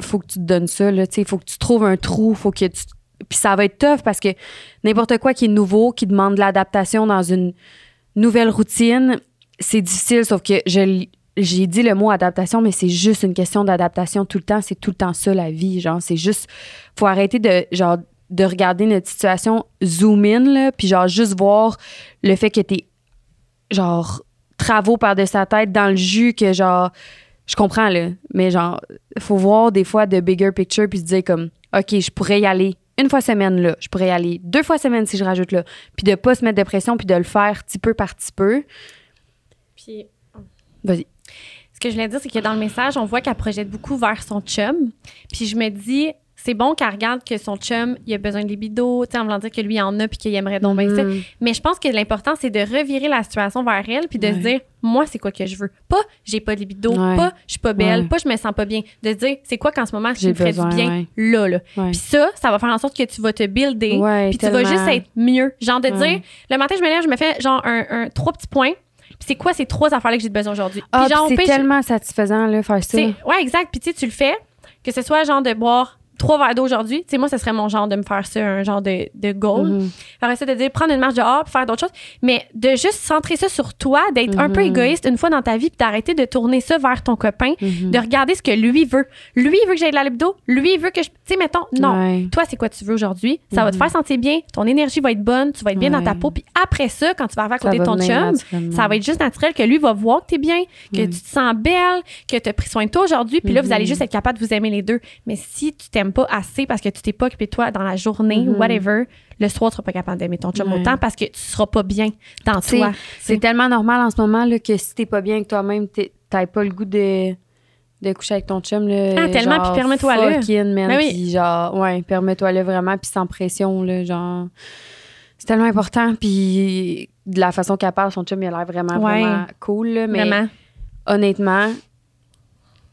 [SPEAKER 2] faut que tu te donnes ça là, tu il faut que tu trouves un trou, faut que tu puis ça va être tough parce que n'importe quoi qui est nouveau, qui demande de l'adaptation dans une nouvelle routine, c'est difficile sauf que je j'ai dit le mot adaptation, mais c'est juste une question d'adaptation tout le temps. C'est tout le temps ça, la vie. Genre, c'est juste. Faut arrêter de, genre, de regarder notre situation zoom in, là, puis genre, juste voir le fait que t'es, genre, travaux par de sa tête dans le jus, que genre, je comprends, là, mais genre, faut voir des fois de bigger picture, puis se dire comme, OK, je pourrais y aller une fois semaine, là. Je pourrais y aller deux fois semaine si je rajoute là. Puis de pas se mettre de pression, puis de le faire petit peu par petit peu.
[SPEAKER 1] Puis,
[SPEAKER 2] Vas-y.
[SPEAKER 1] Ce que je voulais dire, c'est que dans le message, on voit qu'elle projette beaucoup vers son chum. Puis je me dis, c'est bon qu'elle regarde que son chum, il a besoin de libido, en voulant dire que lui il en a puis qu'il aimerait donc bien ça.
[SPEAKER 2] Mhm.
[SPEAKER 1] Mais je pense que l'important, c'est de revirer la situation vers elle puis de se dire, moi, c'est quoi que je veux? Pas, j'ai pas de libido,
[SPEAKER 2] Ouais.
[SPEAKER 1] pas, je suis pas belle,
[SPEAKER 2] Ouais.
[SPEAKER 1] pas, je me sens pas bien. De se dire, c'est quoi qu'en ce moment,
[SPEAKER 2] J'ai
[SPEAKER 1] me ferait
[SPEAKER 2] besoin,
[SPEAKER 1] du bien là, là. Puis ça, ça va faire en sorte que tu vas te builder. Puis tu vas juste être mieux. Genre de dire, le matin, je me lève, je me fais genre un, un- trois petits points. C'est quoi ces trois affaires-là que j'ai besoin aujourd'hui?
[SPEAKER 2] Ah, c'est tellement satisfaisant, là, faire ça.
[SPEAKER 1] Ouais, exact. Puis tu sais, tu le fais, que ce soit genre de boire trois verres d'eau aujourd'hui. Tu sais, moi, ce serait mon genre de me faire ça, un genre de, de goal. Faire ça de dire prendre une marche dehors puis faire d'autres choses. Mais de juste centrer ça sur toi, d'être un peu
[SPEAKER 2] Mhm.
[SPEAKER 1] égoïste une fois dans ta vie puis d'arrêter de tourner ça vers ton copain,
[SPEAKER 2] Mhm.
[SPEAKER 1] de regarder ce que lui veut. Lui, veut que j'aille de la libido. Lui, veut que je. Tu sais, mettons, non.
[SPEAKER 2] Ouais.
[SPEAKER 1] Toi, c'est quoi tu veux aujourd'hui? Ça va te
[SPEAKER 2] Mhm.
[SPEAKER 1] faire sentir bien. Ton énergie va être bonne. Tu vas être bien dans ta peau. Puis après ça, quand tu vas arriver à côté de ton chum, ça va être juste naturel que lui va voir que tu es bien, que
[SPEAKER 2] Oui.
[SPEAKER 1] tu te sens belle, que tu as pris soin de toi aujourd'hui. Puis là, vous allez juste être capable de vous aimer les deux. Mais si tu t'aimes pas assez parce que tu t'es pas occupé de toi dans la journée,
[SPEAKER 2] Mhm.
[SPEAKER 1] whatever, le soir, tu seras pas capable d'aimer ton chum
[SPEAKER 2] Ouais.
[SPEAKER 1] autant parce que tu seras pas bien dans toi.
[SPEAKER 2] C'est tellement normal en ce moment là, que si t'es pas bien avec toi-même, t'as pas le goût de, de coucher avec ton chum. Là,
[SPEAKER 1] Ah, tellement, puis
[SPEAKER 2] in, man,
[SPEAKER 1] Ben oui.
[SPEAKER 2] puis genre, ouais, permets-toi-le vraiment, puis sans pression, là, genre. C'est tellement important, puis de la façon qu'elle parle, son chum, il a l'air vraiment,
[SPEAKER 1] Ouais.
[SPEAKER 2] vraiment cool, là, mais
[SPEAKER 1] Vraiment.
[SPEAKER 2] honnêtement,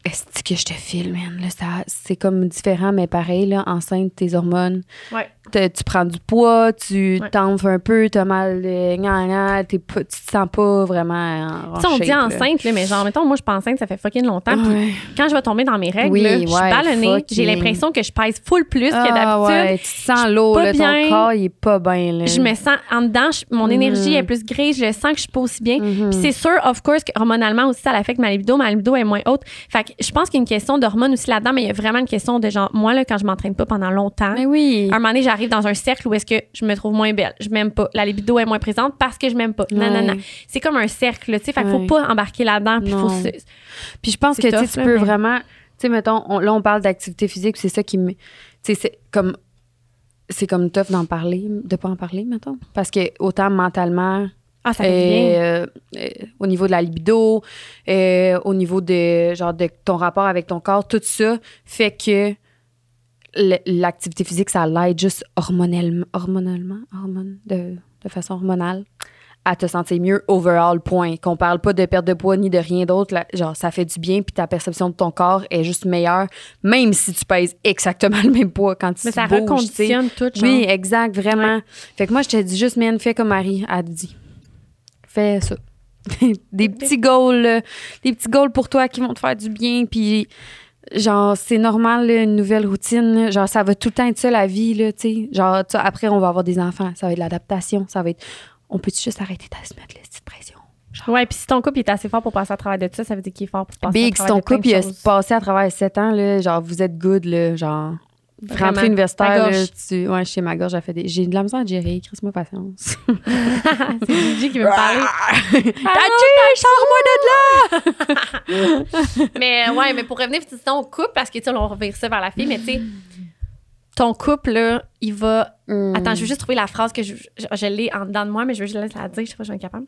[SPEAKER 2] est-ce que je te filme, man? Là, ça, c'est comme différent, mais pareil, là, enceinte, tes hormones.
[SPEAKER 1] Ouais.
[SPEAKER 2] Te- tu prends du poids, tu
[SPEAKER 1] Ouais.
[SPEAKER 2] t'enfles un peu, t'as mal, euh, gna, gna, t'es pas- tu te sens pas vraiment en,
[SPEAKER 1] Tu on dit enceinte, là, mais genre, mettons, moi, je suis pas enceinte, ça fait fucking longtemps. Puis
[SPEAKER 2] Ouais.
[SPEAKER 1] quand je vais tomber dans mes règles,
[SPEAKER 2] Oui,
[SPEAKER 1] là, je suis
[SPEAKER 2] ouais,
[SPEAKER 1] ballonnée. J'ai l'impression que je pèse full plus que
[SPEAKER 2] Ah,
[SPEAKER 1] d'habitude.
[SPEAKER 2] ouais, tu sens l'eau, là,
[SPEAKER 1] bien.
[SPEAKER 2] ton corps, il est pas bien, là.
[SPEAKER 1] Je me sens en dedans, je- mon énergie est plus grise, je sens que je suis pas aussi bien. Puis c'est sûr, of course, que hormonalement aussi, ça affecte ma libido. Ma libido est moins haute. Fait que je pense qu'il y a une question d'hormones aussi là-dedans, mais il y a vraiment une question de genre, moi, là, quand je m'entraîne pas pendant longtemps,
[SPEAKER 2] Mais oui.
[SPEAKER 1] à un moment donné, j'arrive dans un cercle où est-ce que je me trouve moins belle. Je m'aime pas. La libido est moins présente parce que je m'aime pas. Non, non, non. C'est comme un cercle, tu sais. Fait qu'il faut pas embarquer là-dedans. Puis faut
[SPEAKER 2] Non.
[SPEAKER 1] se-
[SPEAKER 2] Puis je pense que tu sais,
[SPEAKER 1] tough,
[SPEAKER 2] tu
[SPEAKER 1] là,
[SPEAKER 2] peux
[SPEAKER 1] mais-
[SPEAKER 2] vraiment. Tu sais, mettons, on- là, on parle d'activité physique, c'est ça qui me. Tu sais, c'est comme. C'est comme tough d'en parler, de pas en parler, mettons. Parce que autant mentalement,
[SPEAKER 1] Ah, ça.
[SPEAKER 2] Euh, euh, au niveau de la libido, euh, au niveau de, genre, de ton rapport avec ton corps, tout ça fait que l'activité physique, ça l'aide juste hormonellement, hormonalement, hormone, de, de façon hormonale à te sentir mieux overall, point. Qu'on parle pas de perte de poids ni de rien d'autre. Genre, ça fait du bien, puis ta perception de ton corps est juste meilleure, même si tu pèses exactement le même poids quand tu
[SPEAKER 1] Mais ça
[SPEAKER 2] bouges,
[SPEAKER 1] reconditionne tout, genre.
[SPEAKER 2] Oui, exact, vraiment. Fait que moi, je te dis juste, man, fais comme Marie a dit. Fais ça. des petits goals, là, des petits goals pour toi qui vont te faire du bien, puis genre, c'est normal, là, une nouvelle routine, là. genre, ça va tout le temps être ça, la vie, là, tu sais. Genre, tu sais, après, on va avoir des enfants, ça va être l'adaptation, ça va être... On peut juste arrêter de se mettre la petite pression?
[SPEAKER 1] Ouais, puis si ton couple est assez fort pour passer à travers de ça, ça veut dire qu'il est fort pour passer
[SPEAKER 2] Big,
[SPEAKER 1] à
[SPEAKER 2] si
[SPEAKER 1] travers
[SPEAKER 2] ton
[SPEAKER 1] de plein
[SPEAKER 2] couple, il a passé à travers 7 ans, là, genre, vous êtes good, là, genre... Rentrée universitaire,
[SPEAKER 1] Ta
[SPEAKER 2] là, tu... Ouais, chez ma gorge, j'ai fait des... J'ai de la misère à gérer, crisse-moi patience.
[SPEAKER 1] c'est Gigi qui veut me parler.
[SPEAKER 2] sors-moi de là!
[SPEAKER 1] mais ouais, mais pour revenir sinon au couple, parce que tu sais, on revire ça vers la fille, mais tu sais, ton couple, là, il va.
[SPEAKER 2] Hmm.
[SPEAKER 1] Attends, je veux juste trouver la phrase que je, je, je l'ai en dedans de moi, mais je veux juste la dire, je sais pas si je vais être capable.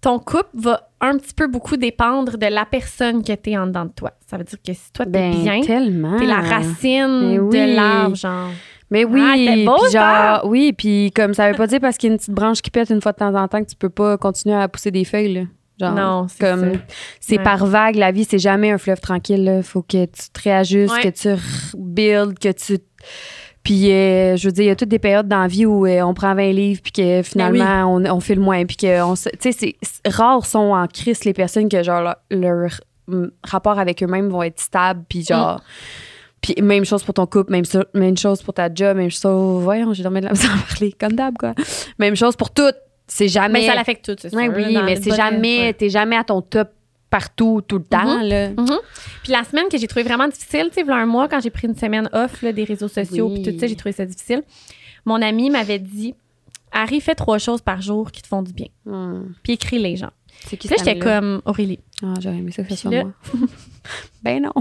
[SPEAKER 1] Ton couple va un petit peu beaucoup dépendre de la personne que t'es en dedans de toi. Ça veut dire que si toi t'es
[SPEAKER 2] Ben,
[SPEAKER 1] bien,
[SPEAKER 2] tellement.
[SPEAKER 1] t'es la racine
[SPEAKER 2] oui.
[SPEAKER 1] de l'arbre, genre.
[SPEAKER 2] Mais oui,
[SPEAKER 1] Ah, beau,
[SPEAKER 2] genre, oui, puis comme ça veut pas dire parce qu'il y a une petite branche qui pète une fois de temps en temps que tu peux pas continuer à pousser des feuilles, là. Genre,
[SPEAKER 1] Non, c'est
[SPEAKER 2] comme c'est
[SPEAKER 1] Ouais.
[SPEAKER 2] par vague, la vie, c'est jamais un fleuve tranquille, là. Faut que tu te réajustes,
[SPEAKER 1] Ouais.
[SPEAKER 2] que tu rebuilds, que tu. Puis, euh, je veux dire, il y a toutes des périodes dans la vie où euh, on prend 20 livres, puis que finalement, on, on fait le moins. Puis que, tu sais, rares sont en crise les personnes que, genre, leur, leur, hum, rapport avec eux-mêmes vont être stables, puis genre. Puis même chose pour ton couple, même, so- même chose pour ta job, même chose. Voyons, j'ai dormi de la à parler, comme d'hab, quoi. Même chose pour tout. C'est jamais.
[SPEAKER 1] Mais ça l'affecte tout, c'est.
[SPEAKER 2] Ouais, oui, mais c'est jamais.
[SPEAKER 1] ouais.
[SPEAKER 2] T'es jamais à ton top partout, tout le temps, là.
[SPEAKER 1] Mhm. Puis la semaine que j'ai trouvé vraiment difficile, tu sais, voilà un mois, quand j'ai pris une semaine off là, des réseaux sociaux,
[SPEAKER 2] Oui.
[SPEAKER 1] puis tout ça, j'ai trouvé ça difficile. Mon ami m'avait dit Harry, fais trois choses par jour qui te font du bien.
[SPEAKER 2] Hmm.
[SPEAKER 1] Puis écris les gens.
[SPEAKER 2] C'est qui
[SPEAKER 1] Puis j'étais comme Aurélie.
[SPEAKER 2] Ah, j'aurais aimé ça que ce soit moi. ben non.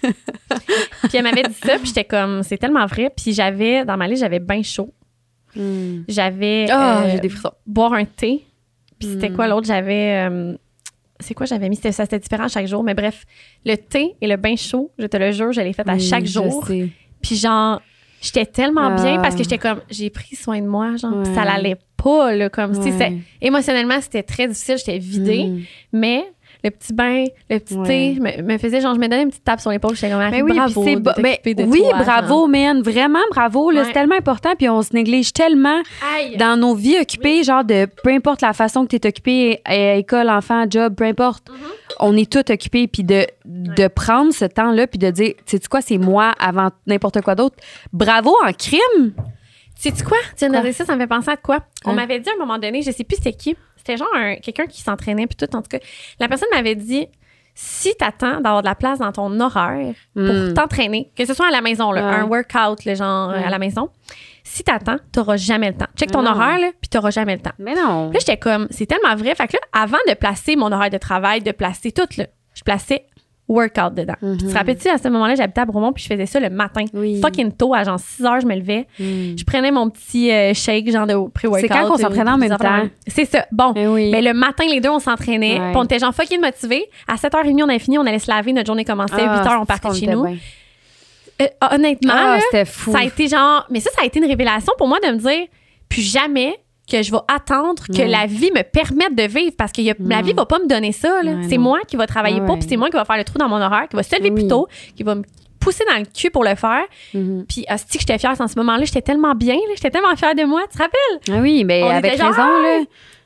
[SPEAKER 1] Puis elle m'avait dit ça, puis j'étais comme, c'est tellement vrai. Puis j'avais, dans ma liste, j'avais bain chaud.
[SPEAKER 2] Hmm.
[SPEAKER 1] J'avais
[SPEAKER 2] Ah,
[SPEAKER 1] euh,
[SPEAKER 2] j'ai des frissons.
[SPEAKER 1] boire un thé. Puis c'était
[SPEAKER 2] Hmm.
[SPEAKER 1] quoi l'autre? J'avais. euh, c'est quoi j'avais mis? C'était, ça, c'était différent chaque jour. Mais bref, le thé et le bain chaud, je te le jure, je l'ai fait à
[SPEAKER 2] Oui,
[SPEAKER 1] chaque jour. Puis genre, j'étais tellement
[SPEAKER 2] Ah.
[SPEAKER 1] bien parce que j'étais comme, j'ai pris soin de moi, genre, puis ça
[SPEAKER 2] Ouais.
[SPEAKER 1] l'allait pas, là, comme si
[SPEAKER 2] Ouais.
[SPEAKER 1] c'est émotionnellement, c'était très difficile, j'étais vidée,
[SPEAKER 2] Hmm.
[SPEAKER 1] mais le petit bain, le petit
[SPEAKER 2] Ouais.
[SPEAKER 1] thé me, me faisait, genre, je me donnais une petite tape sur l'épaule, j'étais comme,
[SPEAKER 2] Mais oui,
[SPEAKER 1] bravo,
[SPEAKER 2] puis c'est
[SPEAKER 1] de
[SPEAKER 2] mais
[SPEAKER 1] t'occuper de
[SPEAKER 2] oui,
[SPEAKER 1] toi,
[SPEAKER 2] bravo, man, vraiment bravo.
[SPEAKER 1] Ouais.
[SPEAKER 2] C'est tellement important, puis on se néglige tellement.
[SPEAKER 1] Aïe!
[SPEAKER 2] dans nos vies occupées, genre de peu importe la façon que tu es occupé, école, enfant, job, peu importe,
[SPEAKER 1] Mm-hmm.
[SPEAKER 2] on est tous occupés, puis de, de prendre ce temps-là, puis de dire, tu sais quoi, c'est moi avant n'importe quoi d'autre. Bravo en crime!
[SPEAKER 1] Sais-tu quoi? Tu viens de ça, ça me fait penser à quoi? On
[SPEAKER 2] Hein?
[SPEAKER 1] m'avait dit à un moment donné, je sais plus c'était qui, c'était genre un- quelqu'un qui s'entraînait, puis tout, en tout cas. La personne m'avait dit, si t'attends d'avoir de la place dans ton horaire pour
[SPEAKER 2] Hmm.
[SPEAKER 1] t'entraîner, que ce soit à la maison, là,
[SPEAKER 2] Ouais.
[SPEAKER 1] un workout, le genre,
[SPEAKER 2] Ouais.
[SPEAKER 1] à la maison, si t'attends, t'auras jamais le temps. Check ton
[SPEAKER 2] Non.
[SPEAKER 1] horaire, là, puis t'auras jamais le temps.
[SPEAKER 2] Mais non.
[SPEAKER 1] Puis là, j'étais comme, c'est tellement vrai. Fait que là, avant de placer mon horaire de travail, de placer tout, là, je plaçais workout dedans. Puis Tu te rappelles-tu, à ce moment-là, j'habitais à Bromont, puis je faisais ça le matin.
[SPEAKER 2] Mhm. Oui.
[SPEAKER 1] Fucking tôt, à genre 6 heures, je me levais.
[SPEAKER 2] Hmm.
[SPEAKER 1] Je prenais mon petit euh, shake, genre de pré-workout.
[SPEAKER 2] C'est quand qu'on s'entraînait en même temps?
[SPEAKER 1] C'est ça. Bon.
[SPEAKER 2] Mais oui.
[SPEAKER 1] Mais le matin, les deux, on s'entraînait.
[SPEAKER 2] Ouais.
[SPEAKER 1] Puis on était genre fucking motivés. À 7h30, on avait fini, on allait se laver, notre journée commençait.
[SPEAKER 2] Ah,
[SPEAKER 1] 8h, on partait chez nous.
[SPEAKER 2] bien.
[SPEAKER 1] Euh, honnêtement,
[SPEAKER 2] Ah,
[SPEAKER 1] là,
[SPEAKER 2] fou.
[SPEAKER 1] ça a été genre. Mais ça, ça a été une révélation pour moi de me dire, plus jamais que je vais attendre que la vie me permette de vivre parce que y a- la
[SPEAKER 2] Non.
[SPEAKER 1] vie va pas me donner ça. là. C'est
[SPEAKER 2] non.
[SPEAKER 1] moi qui va travailler pour,
[SPEAKER 2] ouais.
[SPEAKER 1] puis c'est moi qui va faire le trou dans mon horaire, qui va se lever
[SPEAKER 2] Oui.
[SPEAKER 1] plus tôt, qui va me pousser dans le cul pour le faire.
[SPEAKER 2] Mhm.
[SPEAKER 1] Puis, hostie, que j'étais fière en ce moment-là. J'étais tellement bien, là. J'étais tellement fière de moi. Tu te rappelles?
[SPEAKER 2] Ah oui, mais
[SPEAKER 1] On
[SPEAKER 2] avec
[SPEAKER 1] genre,
[SPEAKER 2] raison, là.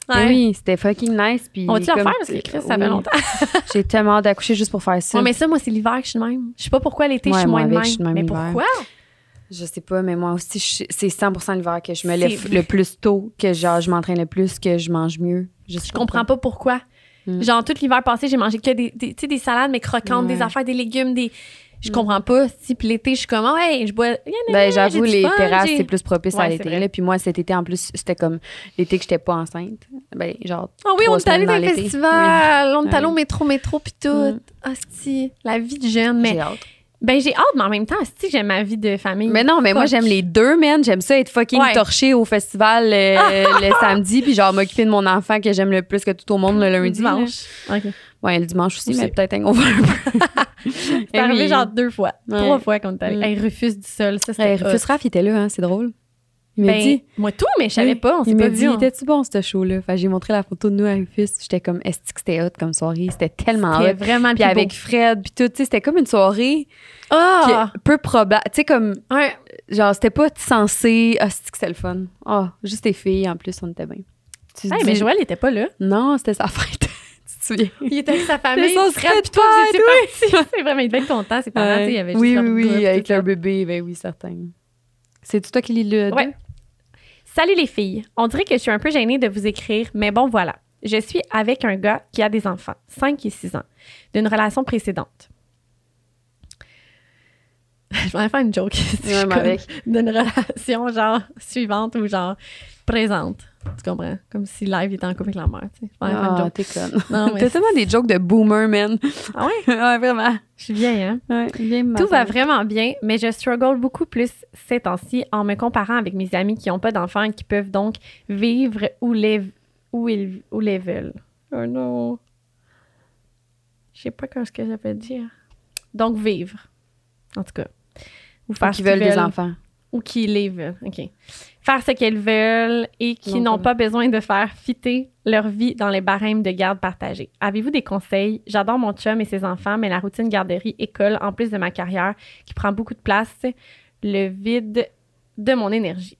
[SPEAKER 1] Ouais.
[SPEAKER 2] Mais oui, c'était fucking nice. Puis
[SPEAKER 1] On va-tu le
[SPEAKER 2] comme-
[SPEAKER 1] faire? Parce que Chris, ça fait longtemps.
[SPEAKER 2] J'ai tellement hâte d'accoucher juste pour faire ça.
[SPEAKER 1] Ouais, mais ça, moi, c'est l'hiver que je suis de même. Je sais pas pourquoi l'été, je
[SPEAKER 2] Ouais,
[SPEAKER 1] suis
[SPEAKER 2] moi
[SPEAKER 1] moins de même.
[SPEAKER 2] je suis de même
[SPEAKER 1] mais
[SPEAKER 2] l'hiver.
[SPEAKER 1] pourquoi?
[SPEAKER 2] Je sais pas, mais moi aussi, c'est 100% l'hiver que je me lève le plus tôt, que genre, je m'entraîne le plus, que je mange mieux. Je,
[SPEAKER 1] comprends pas pourquoi.
[SPEAKER 2] Mm.
[SPEAKER 1] Genre, tout l'hiver passé, j'ai mangé que des, des, des salades, mais croquantes,
[SPEAKER 2] Ouais.
[SPEAKER 1] des affaires, des légumes, des. Je comprends pas. Si, puis l'été, je suis comme, ouais, je bois.
[SPEAKER 2] Ben, j'avoue, les
[SPEAKER 1] fun,
[SPEAKER 2] terrasses, c'est plus propice
[SPEAKER 1] Ouais,
[SPEAKER 2] à l'été. Puis moi, cet été, en plus, c'était comme l'été que j'étais pas enceinte. Ben, genre,
[SPEAKER 1] Ah oui, on est allé dans le festival. On est allé au métro, métro, puis tout.
[SPEAKER 2] Mm.
[SPEAKER 1] Ah, si, la vie de jeune. Mais
[SPEAKER 2] j'ai hâte.
[SPEAKER 1] Ben, j'ai hâte, mais en même temps, si j'aime ma vie de famille.
[SPEAKER 2] Mais non, mais moi, j'aime les deux, man. J'aime ça être fucking
[SPEAKER 1] Ouais.
[SPEAKER 2] torché au festival euh, le samedi, puis genre m'occuper de mon enfant que j'aime le plus que tout au monde le
[SPEAKER 1] Le
[SPEAKER 2] lundi. là.
[SPEAKER 1] dimanche. OK.
[SPEAKER 2] Ouais, le dimanche aussi, mais peut-être un peu.
[SPEAKER 1] C'est arrivé genre deux fois,
[SPEAKER 2] Ouais.
[SPEAKER 1] trois fois est allé.
[SPEAKER 2] Mm.
[SPEAKER 1] Hey, refuse du sol, ça
[SPEAKER 2] Rufus
[SPEAKER 1] hot.
[SPEAKER 2] Raff, il était là, hein, c'est drôle. Il m'a
[SPEAKER 1] Ben,
[SPEAKER 2] dit.
[SPEAKER 1] moi tout, mais je savais
[SPEAKER 2] Oui,
[SPEAKER 1] pas, on s'est
[SPEAKER 2] il
[SPEAKER 1] pas
[SPEAKER 2] dit,
[SPEAKER 1] on-
[SPEAKER 2] était-tu bon, ce show-là? Fait que j'ai montré la photo de nous à Rufus. J'étais comme, est-ce que c'était hot comme soirée? C'était tellement hot.
[SPEAKER 1] vraiment
[SPEAKER 2] Puis avec
[SPEAKER 1] beau.
[SPEAKER 2] Fred, puis tout, tu sais, c'était comme une soirée
[SPEAKER 1] Ah!
[SPEAKER 2] peu probable. Tu sais, comme,
[SPEAKER 1] Ouais.
[SPEAKER 2] genre, c'était pas censé. Ah, c'est que c'était le fun? Ah, juste les filles, en plus, on était bien. Tu
[SPEAKER 1] Hey,
[SPEAKER 2] dis-
[SPEAKER 1] mais Joël était pas là.
[SPEAKER 2] Non, c'était sa fête. tu te souviens?
[SPEAKER 1] Il était avec sa famille.
[SPEAKER 2] son
[SPEAKER 1] Fred, puis toi, vous étiez partis. C'est vraiment, il devait être content, parents, tu sais, il y avait
[SPEAKER 2] oui,
[SPEAKER 1] juste
[SPEAKER 2] oui, oui, avec leur bébé, ben oui, certain. C'est toi qui lis le.
[SPEAKER 1] Ouais. Salut les filles. On dirait que je suis un peu gênée de vous écrire, mais bon, voilà. Je suis avec un gars qui a des enfants, 5 et 6 ans, d'une relation précédente. Je vais faire une joke.
[SPEAKER 2] Ouais, mais
[SPEAKER 1] Comme
[SPEAKER 2] avec.
[SPEAKER 1] D'une relation, genre, suivante ou genre présente. Tu comprends? Comme si live était en couple avec la mère, tu sais. Je vais faire une
[SPEAKER 2] Ah,
[SPEAKER 1] joke.
[SPEAKER 2] t'es conne.
[SPEAKER 1] Non, mais
[SPEAKER 2] T'as tellement des jokes de boomer, man.
[SPEAKER 1] Ah ouais?
[SPEAKER 2] ouais, vraiment.
[SPEAKER 1] Je suis vieille, hein?
[SPEAKER 2] Ouais, bien
[SPEAKER 1] Tout va vraiment bien, mais je struggle beaucoup plus ces temps-ci en me comparant avec mes amis qui n'ont pas d'enfants et qui peuvent donc vivre où les, où ils, où les veulent. Oh non. Je sais pas ce que ça veut dire. Donc vivre. En tout cas. Ou faire
[SPEAKER 2] Qui
[SPEAKER 1] qu'ils
[SPEAKER 2] veulent des enfants.
[SPEAKER 1] Ou qui les veulent. OK. Faire ce qu'elles veulent et qui
[SPEAKER 2] Non,
[SPEAKER 1] n'ont
[SPEAKER 2] pas
[SPEAKER 1] besoin de faire fitter leur vie dans les barèmes de garde partagée. Avez-vous des conseils? J'adore mon chum et ses enfants, mais la routine garderie-école, en plus de ma carrière, qui prend beaucoup de place, le vide de mon énergie.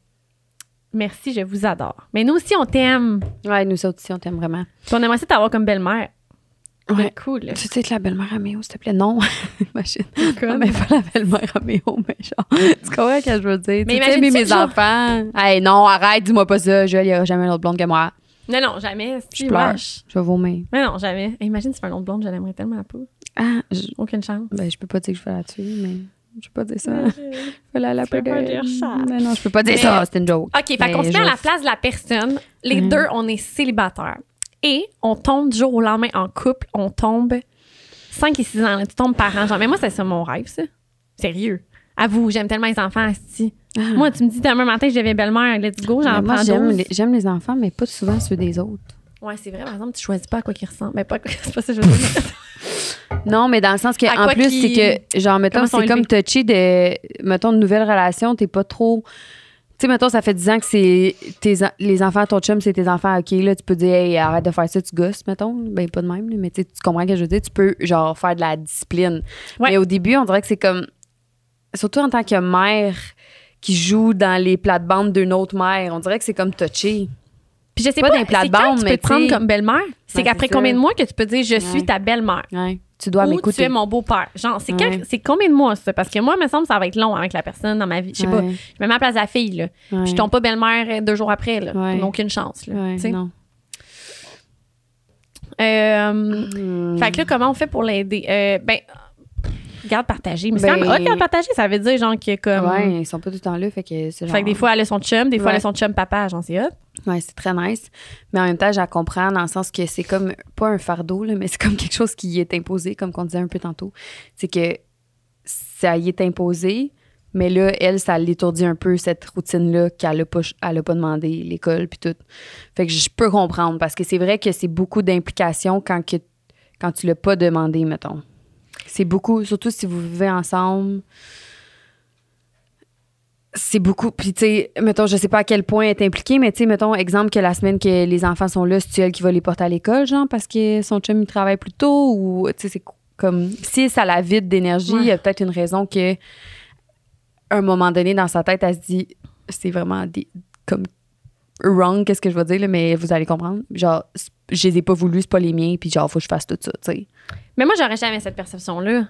[SPEAKER 1] Merci, je vous adore. Mais nous aussi, on t'aime.
[SPEAKER 2] Ouais, nous aussi, on t'aime vraiment.
[SPEAKER 1] Puis on aimerait ça t'avoir comme belle-mère.
[SPEAKER 2] Ouais.
[SPEAKER 1] Ouais, cool.
[SPEAKER 2] Tu sais que la belle-mère à Méo, s'il te plaît? Non. Imagine. Non, mais pas la belle-mère mais genre. Tu comprends ce que je veux dire?
[SPEAKER 1] Mais
[SPEAKER 2] tu aimer mes
[SPEAKER 1] genre-
[SPEAKER 2] enfants. Hey, non, arrête, dis-moi pas ça. Joël, il y aura jamais l'autre blonde que moi.
[SPEAKER 1] Non, non, jamais.
[SPEAKER 2] Je pleure. Je vais vomir.
[SPEAKER 1] Mais non, jamais. Hey, imagine si c'est un autre blonde, je l'aimerais tellement pas.
[SPEAKER 2] Ah, je,
[SPEAKER 1] Aucune chance.
[SPEAKER 2] ben, je peux pas dire que je vais là-dessus, mais je peux pas dire ça. Voilà, la
[SPEAKER 1] Tu peux pas dire ça.
[SPEAKER 2] Mais non, je peux pas dire
[SPEAKER 1] Mais-
[SPEAKER 2] ça. C'est une joke.
[SPEAKER 1] OK, fait
[SPEAKER 2] Mais
[SPEAKER 1] qu'on se met à
[SPEAKER 2] je-
[SPEAKER 1] la place de la personne. Les deux, on est célibataires. Et on tombe du jour au lendemain en couple. On tombe 5 et 6 ans. là, tu tombes par an. Genre, mais moi, c'est ça mon rêve, ça. Sérieux. Avoue, j'aime tellement les enfants, Asti.
[SPEAKER 2] Ah.
[SPEAKER 1] Moi, tu me dis demain matin que je deviens belle-mère, let's go, j'en prends
[SPEAKER 2] j'aime
[SPEAKER 1] 12.
[SPEAKER 2] les, j'aime les enfants, mais pas souvent ceux des autres.
[SPEAKER 1] Ouais, c'est vrai, par exemple, tu choisis pas à quoi qu'ils ressemblent. Mais pas, c'est pas ça que je veux dire.
[SPEAKER 2] Non, mais dans le sens que,
[SPEAKER 1] À
[SPEAKER 2] en plus, c'est que, genre, mettons, c'est comme touché de, mettons, une nouvelle relation, t'es pas trop. Tu sais, mettons, ça fait 10 ans que c'est tes, les enfants, ton chum, c'est tes enfants, OK, là, tu peux dire, hey, arrête de faire ça, tu gosses, mettons. Ben, pas de même, mais tu comprends ce que je veux dire, tu peux, genre, faire de la discipline.
[SPEAKER 1] Ouais.
[SPEAKER 2] Mais au début, on dirait que c'est comme, surtout en tant que mère qui joue dans les plates-bandes d'une autre mère, on dirait que c'est comme touché.
[SPEAKER 1] Puis je sais
[SPEAKER 2] Pas
[SPEAKER 1] pas,
[SPEAKER 2] plate-bande,
[SPEAKER 1] quand tu peux
[SPEAKER 2] mais
[SPEAKER 1] te prendre comme belle-mère? C'est
[SPEAKER 2] Ouais,
[SPEAKER 1] qu'après combien de mois que tu peux dire je suis ta belle-mère?
[SPEAKER 2] Tu dois
[SPEAKER 1] Ou tu
[SPEAKER 2] m'écouter.
[SPEAKER 1] es mon beau-père. Genre, c'est
[SPEAKER 2] Ouais.
[SPEAKER 1] combien de mois, ça? Parce que moi, il me semble que ça va être long avec la personne dans ma vie. Je sais pas. Je me mets à la place de la fille, là.
[SPEAKER 2] ouais.
[SPEAKER 1] Je tombe pas belle-mère euh, deux jours après, là. N'a aucune chance, là.
[SPEAKER 2] Non.
[SPEAKER 1] Euh,
[SPEAKER 2] Hmm.
[SPEAKER 1] Fait que là, comment on fait pour l'aider? Euh, ben, garde partagée. Mais c'est
[SPEAKER 2] Ben-
[SPEAKER 1] quand même hot, garde partagée. Ça veut dire, genre, que comme.
[SPEAKER 2] Ouais, ils sont pas tout le temps là, fait que c'est genre...
[SPEAKER 1] Fait que des fois, elle a son chum, des fois, elle a
[SPEAKER 2] Ouais.
[SPEAKER 1] son chum papa, genre, c'est hot.
[SPEAKER 2] Ouais, c'est très nice. Mais en même temps, je la comprends dans le sens que c'est comme, pas un fardeau, là, mais c'est comme quelque chose qui est imposé, comme qu'on disait un peu tantôt. C'est que ça y est imposé, mais là, elle, ça l'étourdit un peu, cette routine-là, qu'elle a pas, elle a pas demandé, l'école, puis tout. Fait que je peux comprendre, parce que c'est vrai que c'est beaucoup d'implications quand, que, quand tu l'as pas demandé, mettons. C'est beaucoup, surtout si vous vivez ensemble. C'est beaucoup. Puis, tu sais, mettons, je sais pas à quel point elle est impliquée, mais tu sais, mettons, exemple que la semaine que les enfants sont là, c'est elle qui va les porter à l'école, genre, parce que son chum, il travaille plus tôt, ou, tu sais, c'est comme. Si ça la vide d'énergie, il y a peut-être une raison que, à un moment donné, dans sa tête, elle se dit, c'est vraiment des. comme. Wrong, qu'est-ce que je veux dire, là, mais vous allez comprendre. Genre, je les ai pas voulu, c'est pas les miens, puis genre, faut que je fasse tout ça, tu sais.
[SPEAKER 1] Mais moi, j'aurais jamais cette perception-là.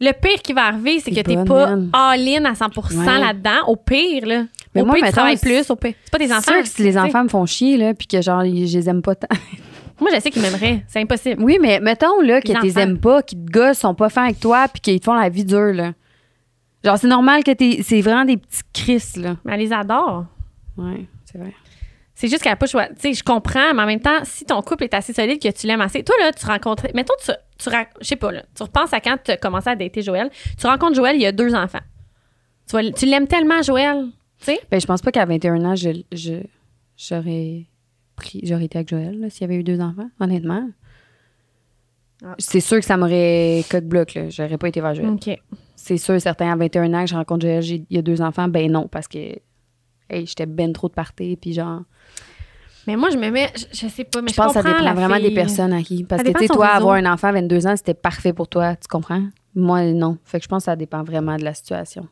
[SPEAKER 1] Le pire qui va arriver, c'est que
[SPEAKER 2] T'es
[SPEAKER 1] pas all-in à 100
[SPEAKER 2] Ouais.
[SPEAKER 1] là-dedans. Au pire, là.
[SPEAKER 2] Mais
[SPEAKER 1] au
[SPEAKER 2] moi,
[SPEAKER 1] pire, tu travailles plus. Au pire. C'est pas tes enfants.
[SPEAKER 2] C'est sûr que si les enfants me font chier, là, puis que genre, je les aime pas tant.
[SPEAKER 1] Moi, je sais qu'ils m'aimeraient. C'est impossible.
[SPEAKER 2] Oui, mais mettons là, que
[SPEAKER 1] Les
[SPEAKER 2] tu les aimes pas, qu'ils te gossent, sont pas fins avec toi, puis qu'ils te font la vie dure. Là. Genre, c'est normal que t'es. C'est vraiment des petits cris, là.
[SPEAKER 1] Mais elle les adore.
[SPEAKER 2] Ouais, c'est vrai.
[SPEAKER 1] C'est juste qu'elle n'a pas choisi. Tu sais, je comprends, mais en même temps, si ton couple est assez solide que tu l'aimes assez, toi, là, tu rencontres. Mettons, tu, tu je sais pas, là, tu repenses à quand tu as commencé à dater Joël. Tu rencontres Joël, il y a deux enfants. Tu, tu l'aimes tellement, Joël. Tu sais?
[SPEAKER 2] Ben, je pense pas qu'à 21 ans, je, je- j'aurais pris, j'aurais été avec Joël, s'il y avait eu deux enfants, honnêtement.
[SPEAKER 1] Ah.
[SPEAKER 2] C'est sûr que ça m'aurait coq-bloc, là. J'aurais pas été vers Joël.
[SPEAKER 1] OK.
[SPEAKER 2] C'est sûr, certain, à 21 ans, que je rencontre Joël, j'ai- il y a deux enfants, ben non, parce que, hey, j'étais ben trop de party, puis genre,
[SPEAKER 1] Mais moi, je me mets, je, je sais pas, mais
[SPEAKER 2] je
[SPEAKER 1] je,
[SPEAKER 2] pense que ça dépend
[SPEAKER 1] la
[SPEAKER 2] vraiment des personnes à qui. Parce
[SPEAKER 1] Ça
[SPEAKER 2] que, tu sais, toi,
[SPEAKER 1] réseau.
[SPEAKER 2] avoir un enfant à 22 ans, c'était parfait pour toi, tu comprends? Moi, non. Fait que je pense que ça dépend vraiment de la situation.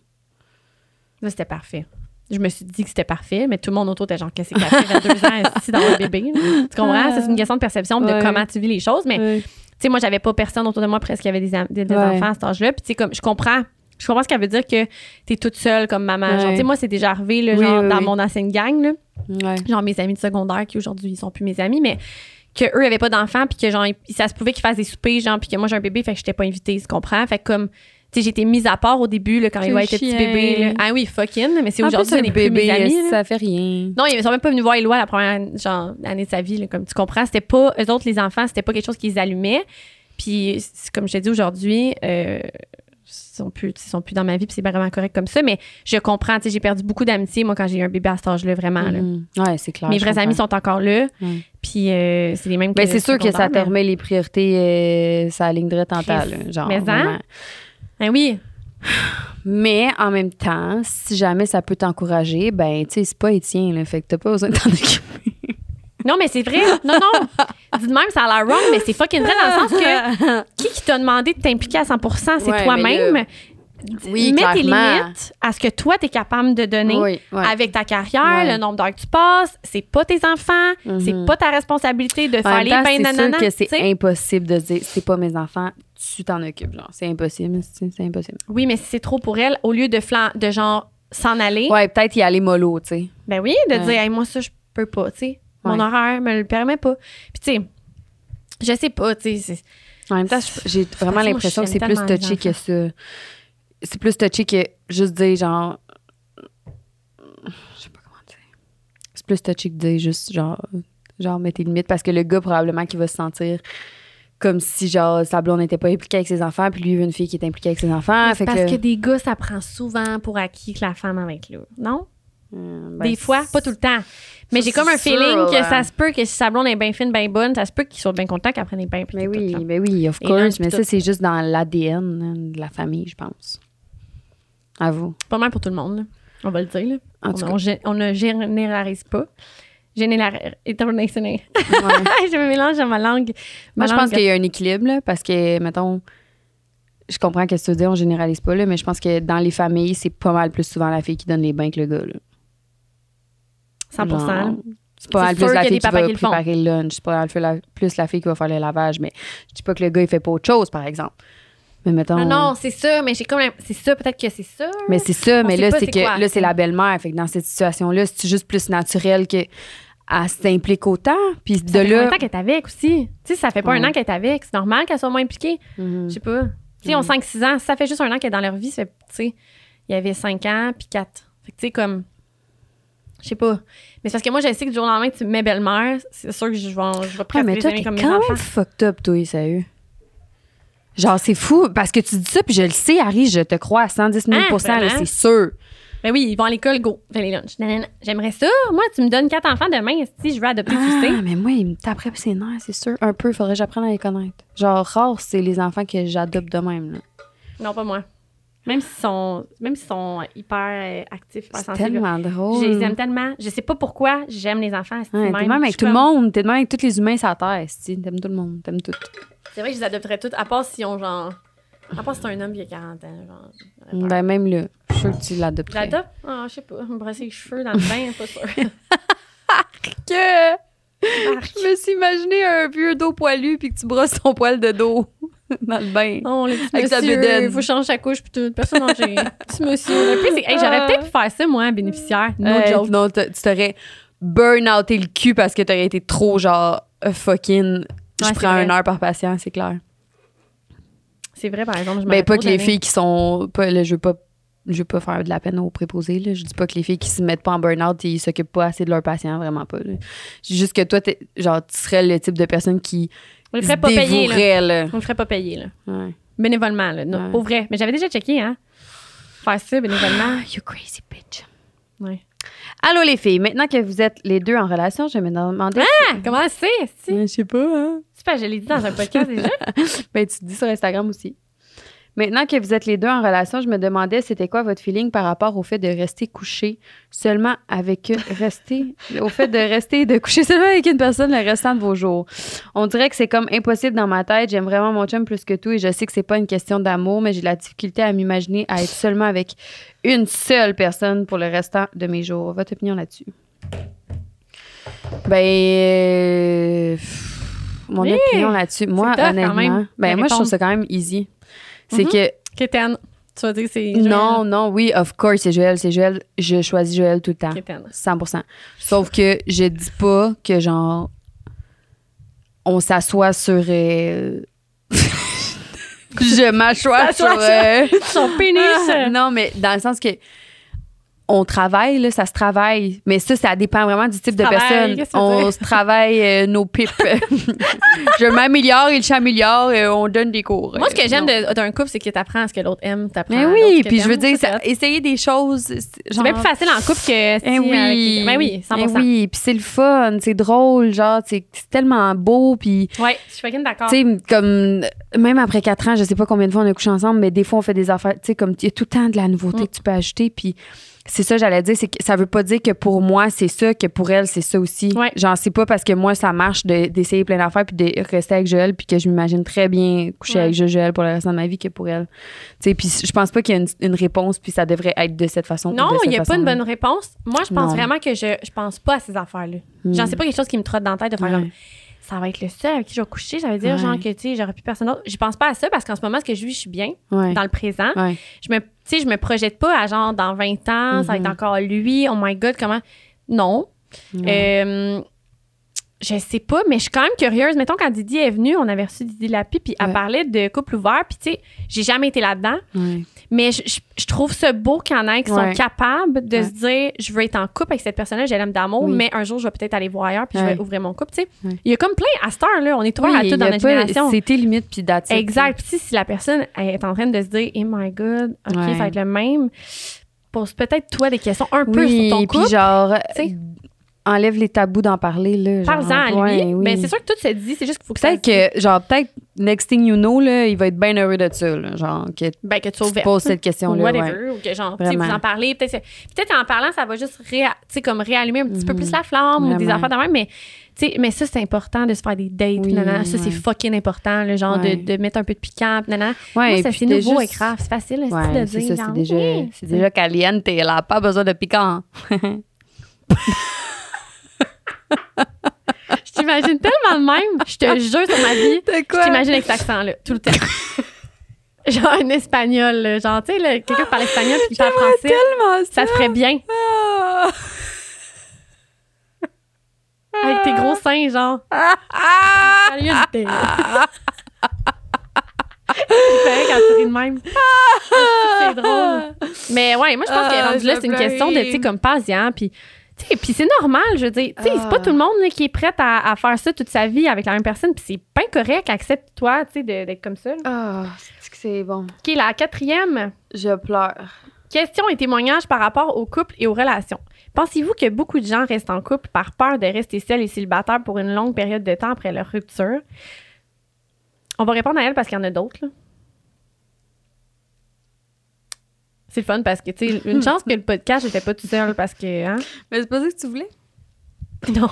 [SPEAKER 1] Là, c'était parfait. Je me suis dit que c'était parfait, mais tout le monde autour était genre, qu'est-ce que c'est fait 22 ans ici dans le bébé? Tu comprends? C'est une question de perception de comment tu vis les choses, mais
[SPEAKER 2] Ouais.
[SPEAKER 1] tu sais, moi, j'avais pas personne autour de moi presque qui avait des, des, des
[SPEAKER 2] Ouais.
[SPEAKER 1] enfants à cet âge-là. Puis, tu sais, comme, je comprends. Je comprends ce qu'elle veut dire que t'es toute seule comme maman. Genre, tu sais, moi, c'est déjà arrivé, là,
[SPEAKER 2] Oui,
[SPEAKER 1] genre,
[SPEAKER 2] oui,
[SPEAKER 1] dans
[SPEAKER 2] oui.
[SPEAKER 1] mon ancienne gang, là.
[SPEAKER 2] Ouais.
[SPEAKER 1] Genre, mes amis de secondaire qui aujourd'hui, ils sont plus mes amis, mais que eux avaient pas d'enfants, puis que, genre, ça se pouvait qu'ils fassent des soupers, genre, puis que moi, j'ai un bébé, fait que j'étais pas invitée, tu comprends? Fait que, comme, tu sais, j'étais mise à part au début, là, quand il était petit bébé, là. Ah oui, fucking, mais c'est aujourd'hui, mes amis,
[SPEAKER 2] ça fait rien.
[SPEAKER 1] Non, ils sont même pas venus voir Éloi la première genre, année de sa vie, là, comme tu comprends? C'était pas, eux autres, les enfants, c'était pas quelque chose qu'ils allumaient. Puis, comme je t'ai dit aujourd'hui, euh, sont plus, ils sont plus dans ma vie, puis c'est vraiment correct comme ça. Mais je comprends, tu sais, j'ai perdu beaucoup d'amitié, moi, quand j'ai eu un bébé à cet âge-là, vraiment. là.
[SPEAKER 2] Mhm. Ouais, c'est clair.
[SPEAKER 1] Mes vrais amis sont encore là, puis euh, c'est les mêmes
[SPEAKER 2] Ben,
[SPEAKER 1] que
[SPEAKER 2] c'est sûr que ça te remet les priorités, euh, ça ligne droite en tas, là, genre.
[SPEAKER 1] Mais hein? Ah oui,
[SPEAKER 2] Mais en même temps, si jamais ça peut t'encourager, ben, tu sais, c'est pas Étienne, là. Fait que t'as pas besoin de t'en occuper.
[SPEAKER 1] Non, mais c'est vrai. Non, non. Dis de même, ça a l'air wrong, mais c'est fucking vrai dans le sens que qui qui t'a demandé de t'impliquer à 100% c'est
[SPEAKER 2] Ouais,
[SPEAKER 1] toi-même.
[SPEAKER 2] Oui,
[SPEAKER 1] Mets tes limites à ce que toi, t'es capable de donner
[SPEAKER 2] Oui, ouais.
[SPEAKER 1] avec ta carrière,
[SPEAKER 2] Ouais.
[SPEAKER 1] le nombre d'heures que tu passes. C'est pas tes enfants.
[SPEAKER 2] Mhm.
[SPEAKER 1] C'est pas ta responsabilité de
[SPEAKER 2] En
[SPEAKER 1] faire les
[SPEAKER 2] temps,
[SPEAKER 1] bains
[SPEAKER 2] c'est sûr que c'est
[SPEAKER 1] tu
[SPEAKER 2] impossible de dire c'est pas mes enfants, tu t'en occupes. Genre, c'est impossible. C'est c'est impossible.
[SPEAKER 1] Oui, mais si c'est trop pour elle, au lieu de, flan de genre s'en aller,
[SPEAKER 2] Ouais, peut-être y aller mollo, tu sais.
[SPEAKER 1] ben oui, de
[SPEAKER 2] Ouais.
[SPEAKER 1] dire, Hey, moi, ça, je peux pas, tu sais. Mon
[SPEAKER 2] Ouais.
[SPEAKER 1] horaire me le permet pas. Puis, tu sais, je sais pas, tu sais.
[SPEAKER 2] En même temps, j'ai vraiment l'impression que c'est plus touché que ça. C'est plus touché que juste dire genre. Je sais pas comment dire. C'est plus touché que de dire juste genre. Genre, mets tes limites parce que le gars, probablement, qui va se sentir comme si, genre, sa blonde n'était pas impliquée avec ses enfants, puis lui, il veut une fille qui est impliquée avec ses enfants. Fait
[SPEAKER 1] parce
[SPEAKER 2] que,
[SPEAKER 1] que des gars, ça prend souvent pour acquis que la femme va être là. Non?
[SPEAKER 2] Euh, ben,
[SPEAKER 1] des fois, pas tout le temps. Mais j'ai comme un feeling que ça se peut que si sa blonde est bien fine, bien bonne, ça se peut qu'ils soient bien contents qu'elle prenne des bains.
[SPEAKER 2] Mais oui, ben oui, of course. Mais ça, c'est juste dans l'ADN hein, de la famille, je pense. À vous.
[SPEAKER 1] Pas mal pour tout le monde, là. on va le dire. Là.
[SPEAKER 2] En
[SPEAKER 1] On,
[SPEAKER 2] tout
[SPEAKER 1] on gé- on ne généralise pas. Général... International.
[SPEAKER 2] Ouais.
[SPEAKER 1] je me mélange dans ma langue. Ma
[SPEAKER 2] Moi, je pense qu'il y a un équilibre, là, parce que, mettons, je comprends ce que tu veux dire, on généralise pas, là, mais je pense que dans les familles, c'est pas mal plus souvent la fille qui donne les bains que le gars. Là.
[SPEAKER 1] 100
[SPEAKER 2] Genre,
[SPEAKER 1] là.
[SPEAKER 2] C'est pas plus la fille qui va
[SPEAKER 1] qui
[SPEAKER 2] préparer le lunch. C'est pas mal plus la, plus la fille qui va faire le lavage. Mais je dis pas que le gars, il fait pas autre chose, par exemple. Mais mettons.
[SPEAKER 1] Non, non, c'est ça, mais j'ai comme. C'est ça, peut-être que c'est ça.
[SPEAKER 2] Mais c'est ça, mais là, c'est que
[SPEAKER 1] quoi,
[SPEAKER 2] là, c'est la belle-mère. Fait que dans cette situation-là, c'est juste plus naturel que elle s'implique autant? Puis de
[SPEAKER 1] Ça fait
[SPEAKER 2] là.
[SPEAKER 1] combien de temps qu'elle est avec aussi? Tu sais, ça fait pas un an qu'elle est avec. C'est normal qu'elle soit moins impliquée.
[SPEAKER 2] Mhm.
[SPEAKER 1] Je sais pas. Tu sais, on 5-6 ans. Ça fait juste un an qu'elle est dans leur vie, tu sais, il y avait 5 ans puis 4. Fait que, tu sais, comme. Je sais pas. Mais c'est parce que moi, je sais que du jour au lendemain, tu me mets belle-mère. C'est sûr que je vais, je vais
[SPEAKER 2] Ouais,
[SPEAKER 1] presque
[SPEAKER 2] mais
[SPEAKER 1] les
[SPEAKER 2] toi,
[SPEAKER 1] aimer
[SPEAKER 2] t'es
[SPEAKER 1] comme mes
[SPEAKER 2] quand
[SPEAKER 1] enfants.
[SPEAKER 2] même fucked up, toi, sérieux. Genre, c'est fou, parce que tu dis ça, puis je le sais, Harry, je te crois à 110 000
[SPEAKER 1] Ah,
[SPEAKER 2] là, c'est sûr.
[SPEAKER 1] Ben oui, ils vont à l'école, go. Fais les lunchs. J'aimerais ça. Moi, tu me donnes quatre enfants demain. Si je veux adopter, tu sais.
[SPEAKER 2] Ah, mais moi, il me taperait ses nerfs, c'est sûr. Un peu, faudrait que j'apprenne à les connaître. Genre, rare, c'est les enfants que j'adopte de même. là.
[SPEAKER 1] Non, pas moi. Même s'ils sont, même s'ils sont hyper euh, actifs, hyper
[SPEAKER 2] C'est
[SPEAKER 1] sensibles.
[SPEAKER 2] tellement drôle.
[SPEAKER 1] Je les aime tellement. Je sais pas pourquoi j'aime les enfants. c'est
[SPEAKER 2] Ouais,
[SPEAKER 1] même.
[SPEAKER 2] t'es même avec tout le
[SPEAKER 1] comme-
[SPEAKER 2] monde. T'es de même avec tous les humains sur la Terre. T'aimes tout le monde. T'aimes tout.
[SPEAKER 1] C'est vrai que je les adopterais toutes, à part si on genre. À part si c'est un homme qui a 40 ans. Genre.
[SPEAKER 2] Ben, même là, je suis sûre que tu l'adopterais.
[SPEAKER 1] J'adopte? Ah, je sais pas. Me brosser les cheveux dans le bain, pas sûr.
[SPEAKER 2] Que... Je me suis imaginé un vieux dos poilu puis que tu brosses ton poil de dos dans le bain.
[SPEAKER 1] Non, le petit
[SPEAKER 2] Avec sa
[SPEAKER 1] monsieur,
[SPEAKER 2] bédaine.
[SPEAKER 1] il faut changer sa couche puis tout. Personne âgée. petit monsieur. Hey, j'aurais peut-être pu faire ça, moi, bénéficiaire. No
[SPEAKER 2] Hey,
[SPEAKER 1] joke.
[SPEAKER 2] Non, tu t'aurais burn-outé le cul parce que t'aurais été trop genre euh, fucking. Je prends une heure par patient, c'est clair.
[SPEAKER 1] C'est vrai, par exemple. Je
[SPEAKER 2] Ben, pas que les filles qui sont. Pas, là, je veux pas. Je veux pas faire de la peine aux préposés. Là. Je dis pas que les filles qui se mettent pas en burn-out, ils s'occupent pas assez de leurs patients, vraiment pas. là. Juste que toi, t'es- genre, tu serais le type de personne qui
[SPEAKER 1] On le ferait pas payer, là.
[SPEAKER 2] là.
[SPEAKER 1] On le ferait pas payer, là.
[SPEAKER 2] Ouais.
[SPEAKER 1] Bénévolement, là. Non,
[SPEAKER 2] Ouais.
[SPEAKER 1] Pour vrai. Mais j'avais déjà checké, hein. Faire ça bénévolement.
[SPEAKER 2] You crazy bitch.
[SPEAKER 1] Ouais.
[SPEAKER 2] Allô les filles, maintenant que vous êtes les deux en relation, je me demandais.
[SPEAKER 1] Ah, comment c'est, si?
[SPEAKER 2] Je sais pas, hein.
[SPEAKER 1] C'est pas, je l'ai dit dans un podcast déjà.
[SPEAKER 2] Ben, tu te dis sur Instagram aussi. Maintenant que vous êtes les deux en relation, je me demandais c'était quoi votre feeling par rapport au fait de rester couché seulement avec rester au fait de rester de coucher seulement avec une personne le restant de vos jours? On dirait que c'est comme impossible dans ma tête. J'aime vraiment mon chum plus que tout et je sais que c'est pas une question d'amour, mais j'ai la difficulté à m'imaginer à être seulement avec une seule personne pour le restant de mes jours. Votre opinion là-dessus? Ben euh, mon
[SPEAKER 1] Oui,
[SPEAKER 2] opinion là-dessus, moi honnêtement, ben moi je trouve ça quand même easy. C'est
[SPEAKER 1] Mhm.
[SPEAKER 2] que
[SPEAKER 1] Kéten. Tu vas dire que c'est.
[SPEAKER 2] non, non, oui, of course, c'est Joël, c'est Joël. Je choisis Joël tout le temps.
[SPEAKER 1] Kéten.
[SPEAKER 2] 100%. Sauf que je dis pas que genre on s'assoit sur euh, je m'assois sur euh,
[SPEAKER 1] Son pénis.
[SPEAKER 2] non, mais dans le sens que on travaille, là, ça se travaille. Mais ça, ça dépend vraiment du type de personne. On se travaille euh, nos pipes. je m'améliore, il s'améliore, et on donne des cours.
[SPEAKER 1] Moi, ce que
[SPEAKER 2] Euh,
[SPEAKER 1] j'aime d'un couple, c'est que t'apprends à ce que l'autre aime. T'apprends
[SPEAKER 2] Mais oui, puis je veux dire,
[SPEAKER 1] Ça,
[SPEAKER 2] essayer des choses. C'est
[SPEAKER 1] bien plus facile en couple que si
[SPEAKER 2] Eh oui.
[SPEAKER 1] avec- Ben oui, 100%.
[SPEAKER 2] Eh oui, puis c'est le fun, c'est drôle, genre, c'est c'est tellement beau, puis
[SPEAKER 1] Ouais, je suis fucking d'accord.
[SPEAKER 2] tu sais, comme, même après quatre ans, je sais pas combien de fois on a couché ensemble, mais des fois, on fait des affaires, tu sais, comme, il y a tout le temps de la nouveauté
[SPEAKER 1] Mm.
[SPEAKER 2] que tu peux ajouter, puis c'est ça, j'allais dire, c'est que ça veut pas dire que pour moi, c'est ça, que pour elle, c'est ça aussi.
[SPEAKER 1] Ouais.
[SPEAKER 2] Genre, c'est pas parce que moi, ça marche de- d'essayer plein d'affaires, puis de rester avec Joël, puis que je m'imagine très bien coucher
[SPEAKER 1] Ouais.
[SPEAKER 2] avec Joël pour le restant de ma vie que pour elle. Tu sais, puis je pense pas qu'il y a une, une réponse, puis ça devrait être de cette façon.
[SPEAKER 1] non, il n'y a pas une bonne réponse. Moi, je pense
[SPEAKER 2] Non.
[SPEAKER 1] vraiment que je, je pense pas à ces affaires-là.
[SPEAKER 2] Mm.
[SPEAKER 1] Genre, c'est pas quelque chose qui me trotte dans la tête de faire
[SPEAKER 2] Ouais.
[SPEAKER 1] comme ça va être le seul avec qui je vais coucher. Ça veut dire,
[SPEAKER 2] Ouais.
[SPEAKER 1] genre, que, tu sais, j'aurais plus personne d'autre. Je pense pas à ça parce qu'en ce moment, ce que je vis, je suis bien
[SPEAKER 2] Ouais.
[SPEAKER 1] dans le présent.
[SPEAKER 2] Ouais.
[SPEAKER 1] Je me, tu sais, je me projette pas à genre, dans 20 ans, ça va être
[SPEAKER 2] Mhm.
[SPEAKER 1] encore lui. Oh my God, comment? Non. Euh, je sais pas, mais je suis quand même curieuse. Mettons, quand Didi est venue, on avait reçu Didi Lapi, puis elle parlait de couple ouvert, puis tu sais, j'ai jamais été là-dedans. Mais je, je- je trouve ça beau qu'il y en ait qui
[SPEAKER 2] Ouais.
[SPEAKER 1] sont capables de
[SPEAKER 2] Ouais.
[SPEAKER 1] se dire, je veux être en couple avec cette personne-là, je l'aime d'amour,
[SPEAKER 2] Oui.
[SPEAKER 1] mais un jour, je vais peut-être aller voir ailleurs, puis je vais ouvrir mon couple, tu sais. Il y a comme plein, à cette heure-là, on est ouvert à
[SPEAKER 2] Oui,
[SPEAKER 1] tout dans notre génération.
[SPEAKER 2] C'est tes limites, puis it.
[SPEAKER 1] Exact. Puis si, la personne est en train de se dire, oh my God, OK, ça va être le même, pose peut-être toi des questions un peu sur ton couple.
[SPEAKER 2] puis genre. Enlève les tabous d'en parler, là.
[SPEAKER 1] Parle-en à lui.
[SPEAKER 2] oui.
[SPEAKER 1] Mais c'est sûr que tout se dit, c'est juste qu'il faut que
[SPEAKER 2] Peut-être que, genre, peut-être, next thing you know, là, il va être bien heureux de ça, là. Genre, que tu
[SPEAKER 1] Ben, que tu ouverte.
[SPEAKER 2] poses cette
[SPEAKER 1] ou
[SPEAKER 2] question-là.
[SPEAKER 1] whatever,
[SPEAKER 2] ouais.
[SPEAKER 1] ou que genre, tu vous en parlez, peut-être peut-être en parlant, ça va juste réa- tu comme réallumer un petit peu plus la flamme ou des affaires de même, mais tu sais, mais ça, c'est important de se faire des dates,
[SPEAKER 2] Oui,
[SPEAKER 1] nanana. ça, c'est
[SPEAKER 2] ouais.
[SPEAKER 1] fucking important, le genre
[SPEAKER 2] Ouais.
[SPEAKER 1] de, de mettre un peu de piquant, nanana.
[SPEAKER 2] Ouais,
[SPEAKER 1] Moi, ça, c'est nouveau
[SPEAKER 2] juste-
[SPEAKER 1] et grave, c'est facile
[SPEAKER 2] Ouais,
[SPEAKER 1] de
[SPEAKER 2] c'est
[SPEAKER 1] dire. genre,
[SPEAKER 2] c'est déjà,
[SPEAKER 1] oui,
[SPEAKER 2] c'est déjà caliente, elle a pas besoin de piquant.
[SPEAKER 1] Je t'imagine tellement de même, je te jure sur ma vie.
[SPEAKER 2] De
[SPEAKER 1] Je t'imagine avec cet accent-là, tout le temps. genre un espagnol, là, genre, tu sais, quelqu'un qui parle espagnol puis qui parle français,
[SPEAKER 2] Tellement
[SPEAKER 1] ça te ferait bien.
[SPEAKER 2] Ah.
[SPEAKER 1] Avec tes gros seins, genre. Caliente. C'est pareil quand tu ris de même. C'est drôle. Mais ouais, moi, je pense que
[SPEAKER 2] Ah,
[SPEAKER 1] rendu là, c'est une question de, tu sais, comme patient, puis... Puis c'est normal, je veux dire. Tu sais, c'est pas
[SPEAKER 2] Ah.
[SPEAKER 1] tout le monde là, qui est prêt à, à faire ça toute sa vie avec la même personne. Puis c'est pas correct, accepte-toi, tu sais, d'être comme ça.
[SPEAKER 2] Ah, c'est que c'est bon?
[SPEAKER 1] OK, la quatrième.
[SPEAKER 2] Je pleure.
[SPEAKER 1] Question et témoignage par rapport au couple et aux relations. Pensez-vous que beaucoup de gens restent en couple par peur de rester seuls et célibataires pour une longue période de temps après leur rupture? On va répondre à elle parce qu'il y en a d'autres. là. C'est fun parce que, tu sais, une chance que le podcast, j'étais pas tout seul parce que, hein?
[SPEAKER 2] Mais c'est pas ça que tu voulais?
[SPEAKER 1] Non.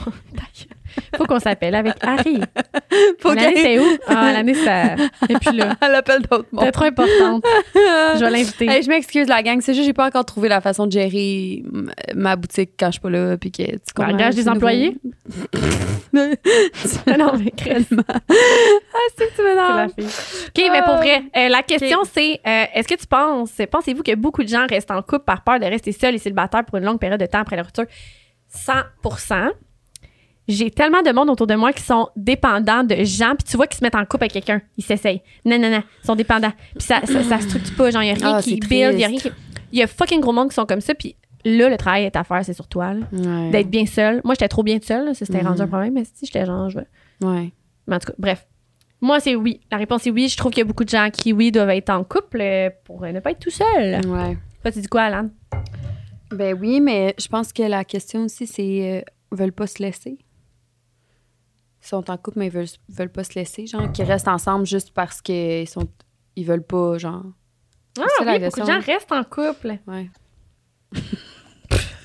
[SPEAKER 1] Faut qu'on s'appelle avec Harry.
[SPEAKER 2] Faut
[SPEAKER 1] L'année, c'est où? Ah, l'année, ça. Et puis là,
[SPEAKER 2] Elle appelle d'autres mondes.
[SPEAKER 1] trop importante. Je vais l'inviter.
[SPEAKER 2] Hey, je m'excuse, la gang. C'est juste, j'ai pas encore trouvé la façon de gérer ma boutique quand je suis pas là. Puis que tu comprends,
[SPEAKER 1] engage des
[SPEAKER 2] c'est nouveau.
[SPEAKER 1] employés? non, mais
[SPEAKER 2] ah, c'est que tu
[SPEAKER 1] c'est la
[SPEAKER 2] m'énerves.
[SPEAKER 1] fille. OK, mais pour vrai, euh, la question, c'est euh, est-ce que tu penses, pensez-vous que beaucoup de gens restent en couple par peur de rester seuls et célibataires pour une longue période de temps après leur rupture? 100% J'ai tellement de monde autour de moi qui sont dépendants de gens, puis tu vois qu'ils se mettent en couple avec quelqu'un, ils s'essayent. Non, non, non, ils sont dépendants. Puis ça, ça, ça structure pas, genre, il n'y a rien
[SPEAKER 2] Ah,
[SPEAKER 1] qui build, il y a rien qui. Il y a fucking gros monde qui sont comme ça, puis là, le travail est à faire, c'est sur toi.
[SPEAKER 2] Ouais.
[SPEAKER 1] D'être bien seul. Moi, j'étais trop bien seule, ça c'était rendu un problème, mais si j'étais genre, je veux.
[SPEAKER 2] Ouais.
[SPEAKER 1] Mais en tout cas, bref. Moi, c'est oui. La réponse est oui. Je trouve qu'il y a beaucoup de gens qui, oui, doivent être en couple euh, pour euh, ne pas être tout seul.
[SPEAKER 2] Ouais.
[SPEAKER 1] Toi, tu dis quoi, Alan?
[SPEAKER 2] Ben oui, mais je pense que la question aussi, c'est euh, veulent pas se laisser. Ils sont en couple, mais ils veulent, veulent pas se laisser. Genre, qu'ils restent ensemble juste parce qu'ils sont. Ils veulent pas, genre.
[SPEAKER 1] Ah,
[SPEAKER 2] la
[SPEAKER 1] oui, beaucoup de
[SPEAKER 2] question.
[SPEAKER 1] gens restent en couple.
[SPEAKER 2] Ouais.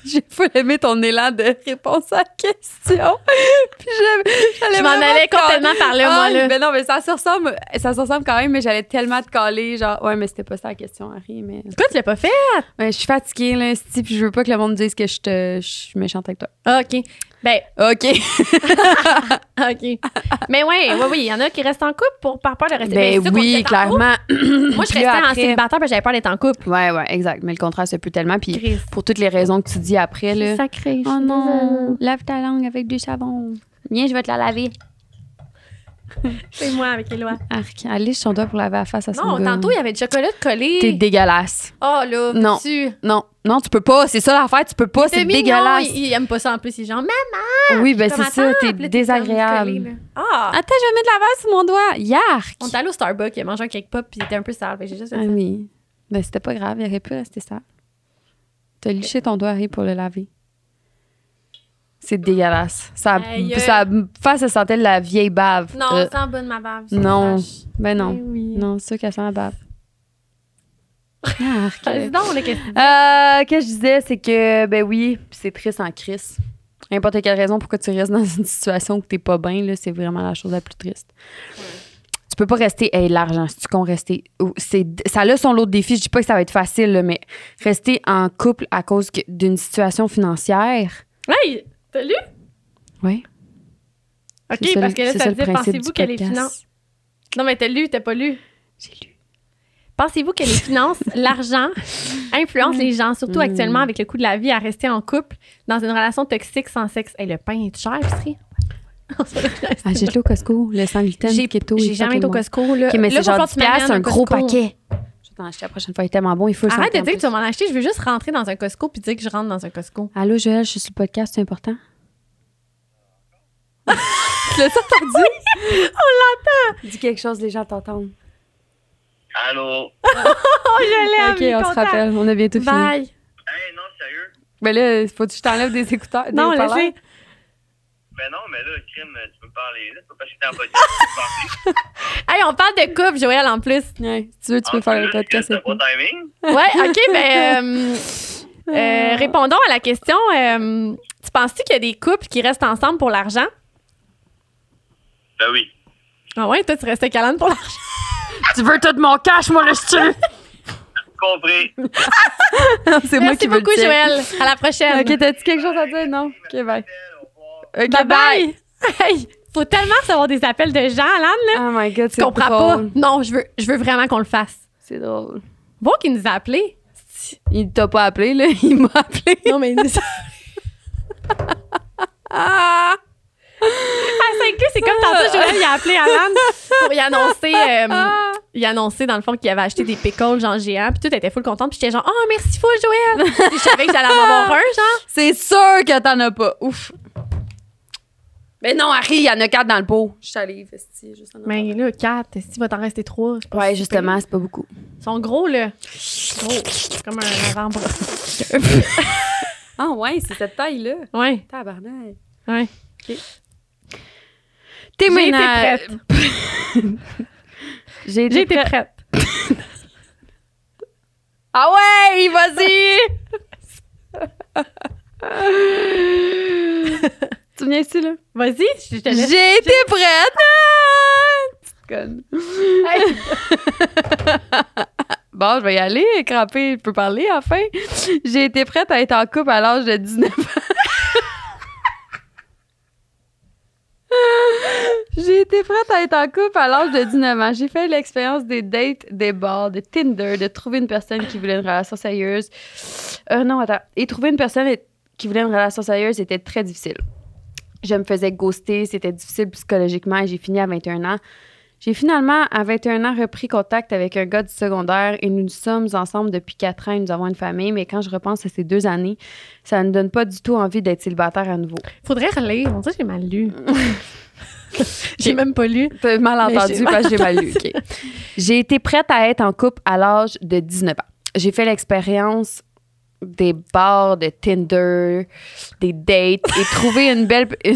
[SPEAKER 2] J'ai pas aimé ton élan de réponse à la question. Puis j'allais
[SPEAKER 1] Je m'en allais complètement par là, moi,
[SPEAKER 2] Ah,
[SPEAKER 1] là.
[SPEAKER 2] Mais non, mais ça se ressemble, ça se ressemble quand même, mais j'allais tellement te caler. Genre, ouais, mais c'était pas ça la question, Harry. Mais
[SPEAKER 1] Quoi, tu l'as pas fait?
[SPEAKER 2] ouais, je suis fatiguée, là, sti, puis je veux pas que le monde dise que je, te, je suis méchante avec toi.
[SPEAKER 1] Ah, OK. Ben,
[SPEAKER 2] OK.
[SPEAKER 1] OK. Mais ouais, oui, oui, il y en a qui restent en couple pour, par peur de rester
[SPEAKER 2] Ben
[SPEAKER 1] c'est qu'on
[SPEAKER 2] oui,
[SPEAKER 1] reste en couple.
[SPEAKER 2] clairement.
[SPEAKER 1] Moi, je restais en célibataire parce que j'avais peur d'être en couple.
[SPEAKER 2] Ouais, ouais, exact. Mais le contraire se peut tellement. Puis pour toutes les raisons que tu dis après, là.
[SPEAKER 1] Sacré.
[SPEAKER 2] Oh non, lave ta langue avec du savon. Viens, je vais te la laver.
[SPEAKER 1] C'est moi avec Éloi.
[SPEAKER 2] Arc, Alice, son doigt pour laver la face à son
[SPEAKER 1] Non,
[SPEAKER 2] gars.
[SPEAKER 1] tantôt, il y avait du chocolat collé.
[SPEAKER 2] T'es dégueulasse.
[SPEAKER 1] Oh là,
[SPEAKER 2] Non.
[SPEAKER 1] tu.
[SPEAKER 2] Non, non, tu peux pas. C'est ça l'affaire, tu peux pas. C'est dégueulasse.
[SPEAKER 1] Il, il aime pas ça en plus. Il est genre, maman!
[SPEAKER 2] Oui, ben c'est ça, t'es
[SPEAKER 1] collé,
[SPEAKER 2] désagréable.
[SPEAKER 1] Ah!
[SPEAKER 2] Attends, je vais mettre la vase sur mon doigt. Yark!
[SPEAKER 1] On est allé au Starbucks, il a mangé un cake pop puis il était un peu sale. Ben, j'ai juste fait
[SPEAKER 2] Ah
[SPEAKER 1] ça.
[SPEAKER 2] oui. Ben c'était pas grave, il aurait pu rester ça. T'as liché ton doigt, Harry, pour le laver. C'est dégueulasse. Ça,
[SPEAKER 1] Aïe.
[SPEAKER 2] ça face, ça sentait la vieille bave.
[SPEAKER 1] Non,
[SPEAKER 2] Euh,
[SPEAKER 1] en bas de ma bave.
[SPEAKER 2] non. ben non.
[SPEAKER 1] Eh oui.
[SPEAKER 2] Non, c'est sûr qu'elle sent la bave.
[SPEAKER 1] Qu'est-ce que tu dis?
[SPEAKER 2] Euh, que je disais, c'est que, ben oui, c'est triste en crise. N'importe quelle raison pourquoi tu restes dans une situation où t'es pas bien, c'est vraiment la chose la plus triste. Tu peux pas rester, hey, l'argent, si tu comptes rester. Ça a son lot de défis. Je dis pas que ça va être facile, là, mais rester en couple à cause d'une situation financière.
[SPEAKER 1] Hey, t'as lu?
[SPEAKER 2] Oui.
[SPEAKER 1] OK, parce que là, ça disait, pensez-vous que les finances. Non, mais t'as lu, t'as pas lu.
[SPEAKER 2] J'ai lu.
[SPEAKER 1] Pensez-vous que les finances, l'argent, influencent les gens, surtout
[SPEAKER 2] Mm.
[SPEAKER 1] actuellement avec le coût de la vie, à rester en couple dans une relation toxique sans sexe? Hey, le pain est cher, épicerie?
[SPEAKER 2] J'ai lu au Costco, le sans gluten,
[SPEAKER 1] J'ai
[SPEAKER 2] keto.
[SPEAKER 1] j'ai
[SPEAKER 2] et
[SPEAKER 1] jamais été au Costco. Là,
[SPEAKER 2] bon. OK, mais
[SPEAKER 1] Là,
[SPEAKER 2] c'est genre
[SPEAKER 1] falloir que
[SPEAKER 2] 10
[SPEAKER 1] tu m'amènes
[SPEAKER 2] piastres, un gros paquet. T'en acheter la prochaine fois. Il est tellement bon, il faut le
[SPEAKER 1] Arrête de dire que tu vas m'en acheter. Je veux juste rentrer dans un Costco puis dire que je rentre dans un Costco.
[SPEAKER 2] Allô, Joël, je suis sur le podcast, c'est important? tu l'as entendu?
[SPEAKER 1] On l'entend!
[SPEAKER 2] Dis quelque chose, les gens t'entendent.
[SPEAKER 5] Allô?
[SPEAKER 1] Oh, je l'aime!
[SPEAKER 2] ok, on se rappelle, on a bientôt fini.
[SPEAKER 1] Bye!
[SPEAKER 5] Hey, non, sérieux?
[SPEAKER 2] Mais là, faut que je t'enlève des écouteurs. des
[SPEAKER 1] Non,
[SPEAKER 2] haut-parleurs?
[SPEAKER 5] Ben non, mais là, crime, tu peux me parler. Là, c'est pas parce que t'es en podcast, tu peux me parler.
[SPEAKER 1] Hey, on parle de couple, Joël, en plus.
[SPEAKER 2] Ouais, si tu veux, tu peux faire le podcast
[SPEAKER 5] pas
[SPEAKER 2] moi.
[SPEAKER 5] timing?
[SPEAKER 1] Ouais, OK, ben. euh, euh, répondons à la question. euh, tu penses-tu qu'il y a des couples qui restent ensemble pour l'argent?
[SPEAKER 5] Ben oui.
[SPEAKER 1] Ah ouais, toi, tu restes avec Alan pour l'argent.
[SPEAKER 2] Tu veux tout mon cash, moi, le style?
[SPEAKER 5] Compris.
[SPEAKER 2] c'est moi
[SPEAKER 1] Merci
[SPEAKER 2] qui veux
[SPEAKER 1] beaucoup,
[SPEAKER 2] le.
[SPEAKER 1] Joël. À la prochaine.
[SPEAKER 2] Ok, t'as-tu quelque chose à dire? Non? Ok, bye. Ok,
[SPEAKER 1] Bye bye. Hey, faut tellement recevoir des appels de gens, Alan, là.
[SPEAKER 2] Oh my god, c'est
[SPEAKER 1] comprends pas? Non, je veux, je veux vraiment qu'on le fasse.
[SPEAKER 2] C'est drôle.
[SPEAKER 1] Bon qui nous a appelés.
[SPEAKER 2] Il t'a pas appelé, là? Il m'a appelé.
[SPEAKER 1] Non, mais il nous a...
[SPEAKER 2] Ah!
[SPEAKER 1] À Saint-Cloud, c'est comme tantôt, Joël, il a appelé Alan pour y annoncer, euh,
[SPEAKER 2] Ah!
[SPEAKER 1] il a annoncé dans le fond qu'il avait acheté des pickles genre géants, puis tout était full contente, puis j'étais genre, oh merci full, Joël. Puis je savais que j'allais en avoir un, genre.
[SPEAKER 2] C'est sûr que t'en as pas. Ouf. Mais non, Harry, il y en a quatre dans le pot. Je salive, esti, juste en
[SPEAKER 1] Mais là, quatre, s'il va t'en rester trois.
[SPEAKER 2] Ouais,
[SPEAKER 1] si
[SPEAKER 2] justement, c'est pas beaucoup.
[SPEAKER 1] Ils sont gros, là. Gros. Comme un avant-bras.
[SPEAKER 2] Ah ouais, c'est cette taille-là.
[SPEAKER 1] Ouais,
[SPEAKER 2] Tabarnak.
[SPEAKER 1] ouais.
[SPEAKER 2] T'es
[SPEAKER 1] J'ai été prête.
[SPEAKER 2] J'ai été
[SPEAKER 1] J'ai été
[SPEAKER 2] prête.
[SPEAKER 1] prête.
[SPEAKER 2] Ah ouais, vas-y! Tu viens ici, là?
[SPEAKER 1] Vas-y, je te laisse.
[SPEAKER 2] J'ai été prête! Conne.
[SPEAKER 1] Hey.
[SPEAKER 2] Bon, je vais y aller, craper, je peux parler enfin. J'ai été prête à être en couple à l'âge de 19 ans. J'ai été prête à être en couple à l'âge de 19 ans. J'ai fait l'expérience des dates, des bars, de Tinder, de trouver une personne qui voulait une relation sérieuse. Euh, non, attends. Et trouver une personne qui voulait une relation sérieuse était très difficile. Je me faisais ghoster, c'était difficile psychologiquement et j'ai fini à 21 ans. J'ai finalement, à 21 ans, repris contact avec un gars du secondaire et nous sommes ensemble depuis 4 ans et nous avons une famille. Mais quand je repense à ces deux années, ça ne donne pas du tout envie d'être célibataire à nouveau.
[SPEAKER 1] Faudrait relire. On dirait que j'ai mal lu. J'ai même pas lu.
[SPEAKER 2] T'as mal entendu
[SPEAKER 1] j'ai-
[SPEAKER 2] parce que j'ai mal lu. J'ai été prête à être en couple à l'âge de 19 ans. J'ai fait l'expérience des bars de Tinder, des dates et trouvé une belle.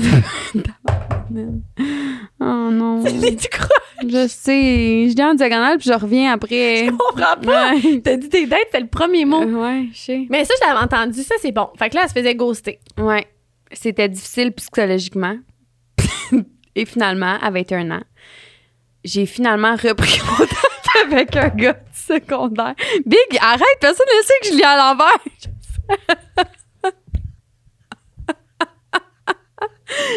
[SPEAKER 2] oh non.
[SPEAKER 1] tu crois?
[SPEAKER 2] Je sais. Je dis en diagonale puis je reviens après.
[SPEAKER 1] Je comprends pas.
[SPEAKER 2] Ouais.
[SPEAKER 1] T'as dit tes dates, c'est le premier mot.
[SPEAKER 2] Ouais, je sais.
[SPEAKER 1] Mais ça, je l'avais entendu. Ça, c'est bon. Fait que là, elle se faisait ghoster.
[SPEAKER 2] Ouais. C'était difficile psychologiquement. Et finalement, à 21 ans, j'ai finalement repris contact avec un gars du secondaire. Big, arrête, personne ne sait que je lis à l'envers.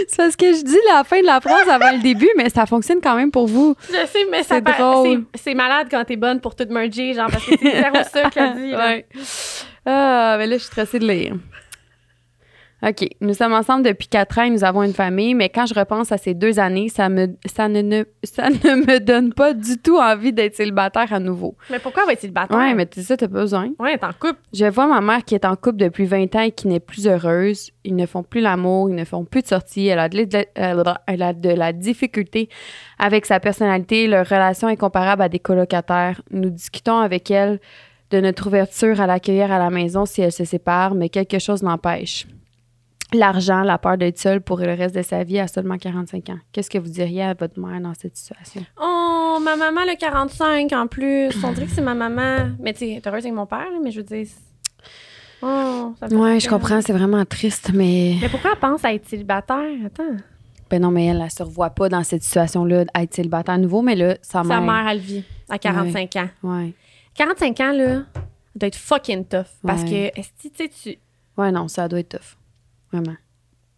[SPEAKER 2] C'est parce que je dis la fin de la phrase avant le début, mais ça fonctionne quand même pour vous.
[SPEAKER 1] Je sais, mais ça
[SPEAKER 2] C'est drôle.
[SPEAKER 1] c'est- C'est malade quand t'es bonne pour tout merger, genre, parce que c'est zéro ça qu'elle dit. là.
[SPEAKER 2] Ouais. Ah, mais là, je suis stressée de lire. OK. Nous sommes ensemble depuis quatre ans et nous avons une famille, mais quand je repense à ces deux années, ça, me, ça, ne, ne- ça ne me donne pas du tout envie d'être célibataire à nouveau.
[SPEAKER 1] Mais pourquoi va-t-il le battre?
[SPEAKER 2] Ouais, mais tu sais, ça, t'as pas besoin.
[SPEAKER 1] Ouais, t'es en couple.
[SPEAKER 2] Je vois ma mère qui est en couple depuis 20 ans et qui n'est plus heureuse. Ils ne font plus l'amour, ils ne font plus de sorties. Elle a de, la- elle a de la difficulté avec sa personnalité. Leur relation est comparable à des colocataires. Nous discutons avec elle de notre ouverture à l'accueillir à la maison si elle se sépare, mais quelque chose l'empêche. L'argent, la peur d'être seule pour le reste de sa vie à seulement 45 ans. Qu'est-ce que vous diriez à votre mère dans cette situation?
[SPEAKER 1] Oh, ma maman, le 45 en plus. On dirait que c'est ma maman. Mais tu t'es heureuse avec mon père, mais je veux dire. Oh, ça me fait
[SPEAKER 2] Ouais, je comprends, c'est vraiment triste, mais.
[SPEAKER 1] Mais pourquoi elle pense à être célibataire? Attends.
[SPEAKER 2] Ben non, mais elle, elle se revoit pas dans cette situation-là d'être célibataire à nouveau, mais là, sa mère.
[SPEAKER 1] Sa mère, elle vit à 45 ans.
[SPEAKER 2] Ouais.
[SPEAKER 1] 45 ans, là, ça doit être fucking tough. Parce
[SPEAKER 2] Ouais.
[SPEAKER 1] que, est-ce que, tu sais, tu.
[SPEAKER 2] Ouais, non, ça doit être tough. Vraiment.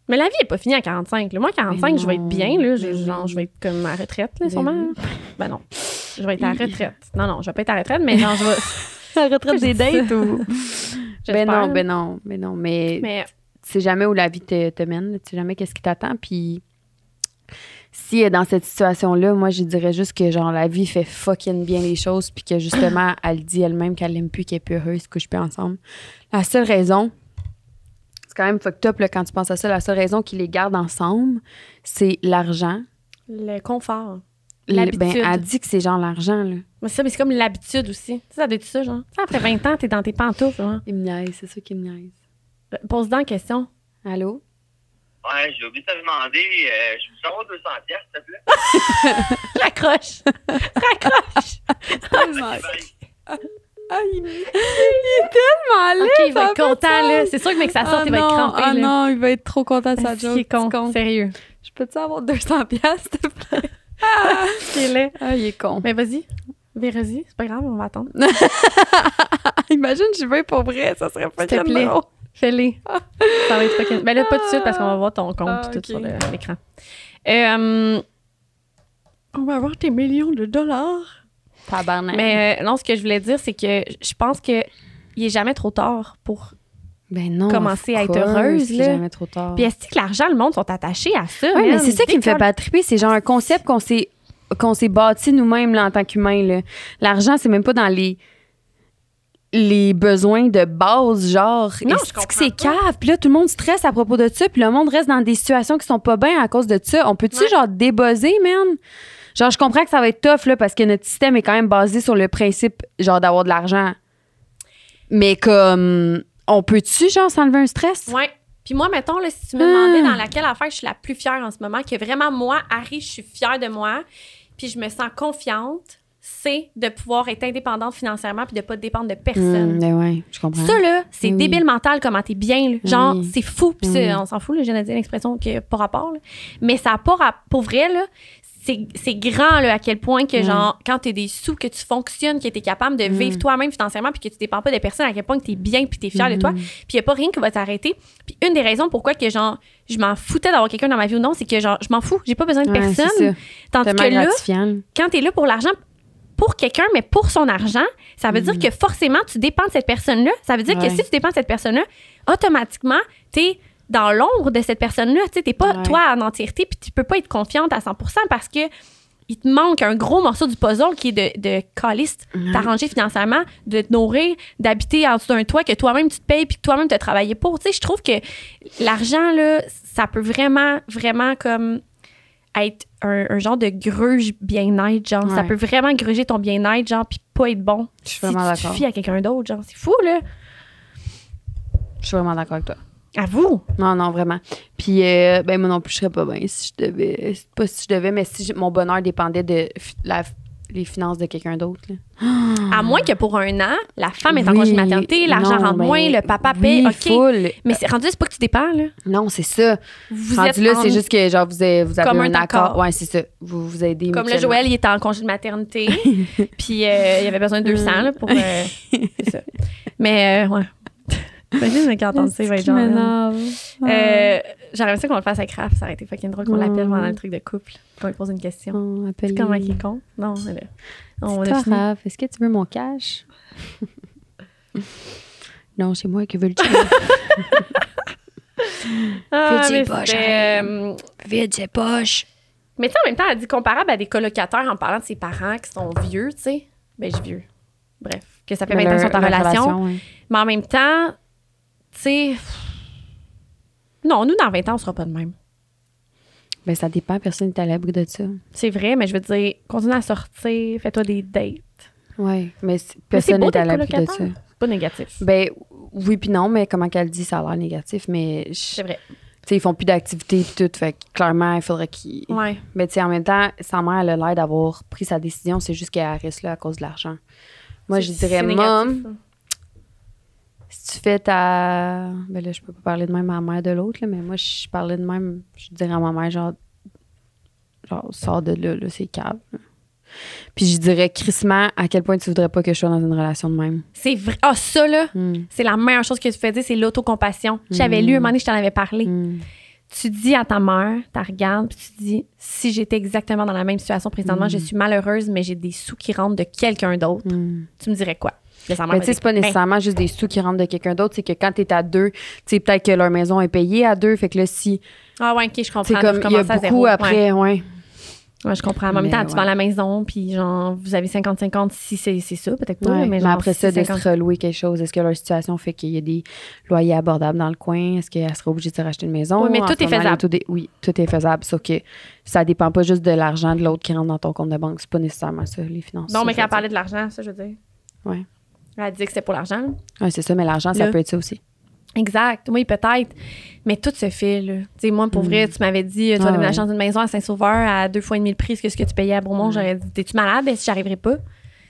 [SPEAKER 1] Mais la vie est pas finie à 45. là. Moi, à 45,
[SPEAKER 2] Mais
[SPEAKER 1] je vais être bien. Là. Je,
[SPEAKER 2] Mais
[SPEAKER 1] genre, je vais être comme à retraite, là,
[SPEAKER 2] Mais
[SPEAKER 1] sûrement.
[SPEAKER 2] oui.
[SPEAKER 1] Ben non. Je vais être à la retraite. Non, non, je vais pas être à la retraite, mais genre, je vais.
[SPEAKER 2] La retraite
[SPEAKER 1] des dates
[SPEAKER 2] ou. ben non, ben non, ben non. Mais,
[SPEAKER 1] Mais
[SPEAKER 2] tu sais jamais où la vie te, te mène. Tu sais jamais qu'est-ce qui t'attend. Puis si est dans cette situation-là, moi, je dirais juste que genre la vie fait fucking bien les choses. Puis que justement, elle dit elle-même qu'elle l'aime plus, qu'elle est plus heureuse, qu'ils couchent plus ensemble. La seule raison. C'est quand même fucked up là, quand tu penses à ça. La seule raison qu'ils les gardent ensemble, c'est l'argent.
[SPEAKER 1] le confort.
[SPEAKER 2] Le-
[SPEAKER 1] L'habitude.
[SPEAKER 2] Ben, elle dit que c'est genre l'argent, là.
[SPEAKER 1] Mais ça, mais c'est comme l'habitude aussi. Tu sais, ça doit être ça, genre. Sais, après 20 ans, t'es dans tes pantoufles, genre.
[SPEAKER 2] Il me niaise, c'est ça qui me niaise.
[SPEAKER 1] Euh, Pose-dans la question.
[SPEAKER 2] Allô?
[SPEAKER 5] Ouais, j'ai oublié de te demander, euh, je peux savoir 200 piastres, s'il te plaît?
[SPEAKER 1] Raccroche. Raccroche.
[SPEAKER 2] Ah, il, est tellement laid,
[SPEAKER 1] OK, il va être content, là. C'est sûr que, mec, ça sort,
[SPEAKER 2] Ah
[SPEAKER 1] il va être crampé,
[SPEAKER 2] Ah
[SPEAKER 1] là.
[SPEAKER 2] non, il va être trop content de sa joke.
[SPEAKER 1] il est con. Sérieux.
[SPEAKER 2] Je peux-tu avoir 200 piastres, s'il te plaît?
[SPEAKER 1] C'est laid.
[SPEAKER 2] Ah, il est con.
[SPEAKER 1] Mais vas-y. Vas-y, c'est pas grave, on va attendre.
[SPEAKER 2] Imagine, je vais pour vrai, ça serait pas
[SPEAKER 1] S'il te plaît. Fais-les. Ça va être fucking. Mais là, pas tout de suite parce qu'on va voir ton compte
[SPEAKER 2] Ah,
[SPEAKER 1] tout sur l'écran. Euh, on va avoir tes millions de dollars.
[SPEAKER 2] Tabarnak.
[SPEAKER 1] Mais euh, non, ce que je voulais dire, c'est que je pense que il est jamais trop tard pour.
[SPEAKER 2] ben non,
[SPEAKER 1] commencer à être heureuse,
[SPEAKER 2] c'est
[SPEAKER 1] là.
[SPEAKER 2] jamais trop tard.
[SPEAKER 1] Puis est-ce que l'argent, le monde sont attachés à ça?
[SPEAKER 2] Oui, mais c'est ça qui me fait pas triper. C'est genre un concept qu'on s'est qu'on s'est bâti nous-mêmes là, en tant qu'humains. là. L'argent, c'est même pas dans les les besoins de base, genre.
[SPEAKER 1] Non,
[SPEAKER 2] est-ce que c'est cave? Puis là, tout le monde stresse à propos de ça. Puis le monde reste dans des situations qui sont pas bien à cause de ça. On peut-tu,
[SPEAKER 1] Ouais.
[SPEAKER 2] genre, débosser, man? Genre, je comprends que ça va être tough, là, parce que notre système est quand même basé sur le principe, genre, d'avoir de l'argent. Mais comme, on peut-tu, genre, s'enlever un stress?
[SPEAKER 1] Ouais. Puis moi, mettons, là, si tu me demandais
[SPEAKER 2] Ah.
[SPEAKER 1] dans laquelle affaire je suis la plus fière en ce moment, que vraiment, moi, Harry, je suis fière de moi, puis je me sens confiante, c'est de pouvoir être indépendante financièrement puis de pas dépendre de personne.
[SPEAKER 2] Hum, ben ouais, je comprends.
[SPEAKER 1] Ça, là, c'est
[SPEAKER 2] Oui.
[SPEAKER 1] débile mental comment t'es bien. là. Genre,
[SPEAKER 2] Oui.
[SPEAKER 1] c'est fou. Puis c'est-
[SPEAKER 2] Oui.
[SPEAKER 1] on s'en fout, là, j'ai dit l'expression qui n'a pas rapport. là. Mais ça n'a pas rapport. Pour vrai, là, c'est grand là, à quel point que,
[SPEAKER 2] Oui.
[SPEAKER 1] genre, quand tu des sous, que tu fonctionnes, que tu es capable de
[SPEAKER 2] Mm.
[SPEAKER 1] vivre toi-même financièrement, puis que tu dépends pas des personnes, à quel point tu es bien, puis tu es fier de toi.
[SPEAKER 2] Mhm.
[SPEAKER 1] Puis il n'y a pas rien qui va t'arrêter. Puis une des raisons pourquoi que, genre, je m'en foutais d'avoir quelqu'un dans ma vie ou non, c'est que, genre, je m'en fous. J'ai pas besoin de
[SPEAKER 2] Ouais,
[SPEAKER 1] personne. Tandis que là, quand tu es là pour l'argent, pour quelqu'un, mais pour son argent, ça veut dire que forcément, tu dépends de cette personne-là. Ça veut dire que si tu dépends de cette personne-là, automatiquement, tu es dans l'ombre de cette personne-là. Tu n'es pas
[SPEAKER 2] Ouais.
[SPEAKER 1] toi en entièreté, puis tu peux pas être confiante à 100% parce que il te manque un gros morceau du puzzle qui est de, de caliste, t'arranger financièrement, de te nourrir, d'habiter en dessous d'un toit que toi-même tu te payes puis que toi-même tu as travaillé pour. Tu sais, je trouve que l'argent, là, ça peut vraiment, vraiment comme être un, un genre de gruge bien-être, genre. Ça peut vraiment gruger ton bien-être, genre, puis pas être bon.
[SPEAKER 2] Je suis
[SPEAKER 1] si
[SPEAKER 2] vraiment
[SPEAKER 1] tu te
[SPEAKER 2] d'accord.
[SPEAKER 1] fies à quelqu'un d'autre, genre. C'est fou, là.
[SPEAKER 2] Je suis vraiment d'accord avec toi.
[SPEAKER 1] À vous?
[SPEAKER 2] Non, non, vraiment. Puis, euh, ben, moi non plus, je serais pas bien si je devais. Pas si je devais, mais si mon bonheur dépendait de la- les finances de quelqu'un d'autre.
[SPEAKER 1] À moins que pour un an, la femme est en congé de maternité, l'argent rentre
[SPEAKER 2] ben,
[SPEAKER 1] moins, le papa
[SPEAKER 2] oui,
[SPEAKER 1] paye, OK.
[SPEAKER 2] full.
[SPEAKER 1] Mais c'est rendu, c'est pas que tu dépends, là.
[SPEAKER 2] Non, c'est ça.
[SPEAKER 1] Vous
[SPEAKER 2] rendu
[SPEAKER 1] êtes
[SPEAKER 2] là,
[SPEAKER 1] en-
[SPEAKER 2] c'est juste que genre vous avez, vous avez
[SPEAKER 1] Comme
[SPEAKER 2] un,
[SPEAKER 1] un
[SPEAKER 2] accord.
[SPEAKER 1] accord.
[SPEAKER 2] Ouais, c'est ça. Vous vous aidez
[SPEAKER 1] Comme le. Joël, il était en congé de maternité. puis euh, il avait besoin de 200 là, pour. euh, c'est ça. Mais, euh, ouais. Imagine, entend ça, il va être genre. Euh, J'aimerais ça qu'on le fasse avec Raph. Ça aurait été fucking drôle qu'on l'appelle pendant le truc de couple. Qu'on lui pose une question.
[SPEAKER 2] On appelle
[SPEAKER 1] C'est comment il est con? Non, là. On fini.
[SPEAKER 2] Raph, est-ce que tu veux mon cash? non, c'est moi qui veux le cash.
[SPEAKER 1] Ah,
[SPEAKER 2] c'est pas
[SPEAKER 1] c'était,
[SPEAKER 2] cher.
[SPEAKER 1] euh,
[SPEAKER 2] Vite, c'est poche.
[SPEAKER 1] Mais tu sais, en même temps, elle dit comparable à des colocataires en parlant de ses parents qui sont vieux, tu sais. Ben, je suis vieux. Bref, que ça fait 20 ans qu'ils sont en relation.
[SPEAKER 2] ouais.
[SPEAKER 1] Mais en même temps, tu sais. Non, nous, dans 20 ans, on sera pas de même.
[SPEAKER 2] Ben, ça dépend, personne n'est à l'abri de ça.
[SPEAKER 1] C'est vrai, mais je veux dire, continue à sortir, fais-toi des dates.
[SPEAKER 2] Oui, mais personne n'est à l'abri de ça.
[SPEAKER 1] C'est pas négatif.
[SPEAKER 2] Ben, oui puis non, mais comment qu'elle dit, ça a l'air négatif, mais
[SPEAKER 1] C'est vrai.
[SPEAKER 2] tu sais, ils font plus d'activités et tout, fait que clairement, il faudrait qu'ils...
[SPEAKER 1] Ouais.
[SPEAKER 2] Mais tu sais, en même temps, sa mère, elle a l'air d'avoir pris sa décision, c'est juste qu'elle reste là à cause de l'argent. Moi, je dirais, mom, tu fais ta. Ben là, je peux pas parler de même à la mère de l'autre, mais moi, je parlais de même. Je dirais à ma mère, genre, genre, sors de là, là, c'est cave. là. Puis je dirais crissement à quel point tu voudrais pas que je sois dans une relation de même.
[SPEAKER 1] C'est vrai. Ah, ça, là,
[SPEAKER 2] Hmm.
[SPEAKER 1] c'est la meilleure chose que tu fais dire, c'est l'autocompassion. J'avais lu un moment donné, je t'en avais parlé.
[SPEAKER 2] Hmm.
[SPEAKER 1] Tu dis à ta mère, tu regardes, puis tu dis si j'étais exactement dans la même situation présentement, je suis malheureuse, mais j'ai des sous qui rentrent de quelqu'un d'autre,
[SPEAKER 2] Hmm.
[SPEAKER 1] tu me dirais quoi?
[SPEAKER 2] Mais tu sais, c'est pas
[SPEAKER 1] Ben,
[SPEAKER 2] nécessairement juste des sous qui rentrent de quelqu'un d'autre, c'est que quand t'es à deux, tu sais, peut-être que leur maison est payée à deux, fait que là, si.
[SPEAKER 1] Ah ouais, ok, je
[SPEAKER 2] C'est
[SPEAKER 1] comprends.
[SPEAKER 2] comme, il y a
[SPEAKER 1] zéro.
[SPEAKER 2] beaucoup
[SPEAKER 1] Ouais.
[SPEAKER 2] après, ouais.
[SPEAKER 1] Ouais, je comprends. En même temps, tu
[SPEAKER 2] ouais.
[SPEAKER 1] vends la maison, puis genre, vous avez 50-50 si c'est ça, peut-être pas, mais
[SPEAKER 2] mais,
[SPEAKER 1] genre,
[SPEAKER 2] après
[SPEAKER 1] si
[SPEAKER 2] ça, de
[SPEAKER 1] 50
[SPEAKER 2] se relouer quelque chose, est-ce que leur situation fait qu'il y a des loyers abordables dans le coin? Est-ce qu'elle sera obligée de se racheter une maison?
[SPEAKER 1] Oui, mais tout est faisable.
[SPEAKER 2] tout est- oui, tout est faisable. Sauf que ça dépend pas juste de l'argent de l'autre qui rentre dans ton compte de banque. C'est pas nécessairement ça, les finances.
[SPEAKER 1] Non, mais quand elle parlait de l'argent, ça, je veux dire.
[SPEAKER 2] Ouais.
[SPEAKER 1] Elle a dit que c'était pour l'argent.
[SPEAKER 2] Ouais, c'est ça, mais l'argent, ça peut être ça aussi.
[SPEAKER 1] Exact. Oui, peut-être. Mais tout se fait, là. Tu sais, moi, pour vrai, tu m'avais dit, tu vas.
[SPEAKER 2] Ah
[SPEAKER 1] déménager
[SPEAKER 2] ouais.
[SPEAKER 1] dans une maison à Saint-Sauveur à deux fois et demi le prix que ce que tu payais à Beaumont. J'aurais dit, t'es-tu malade? Ben, si j'arriverais pas. Tu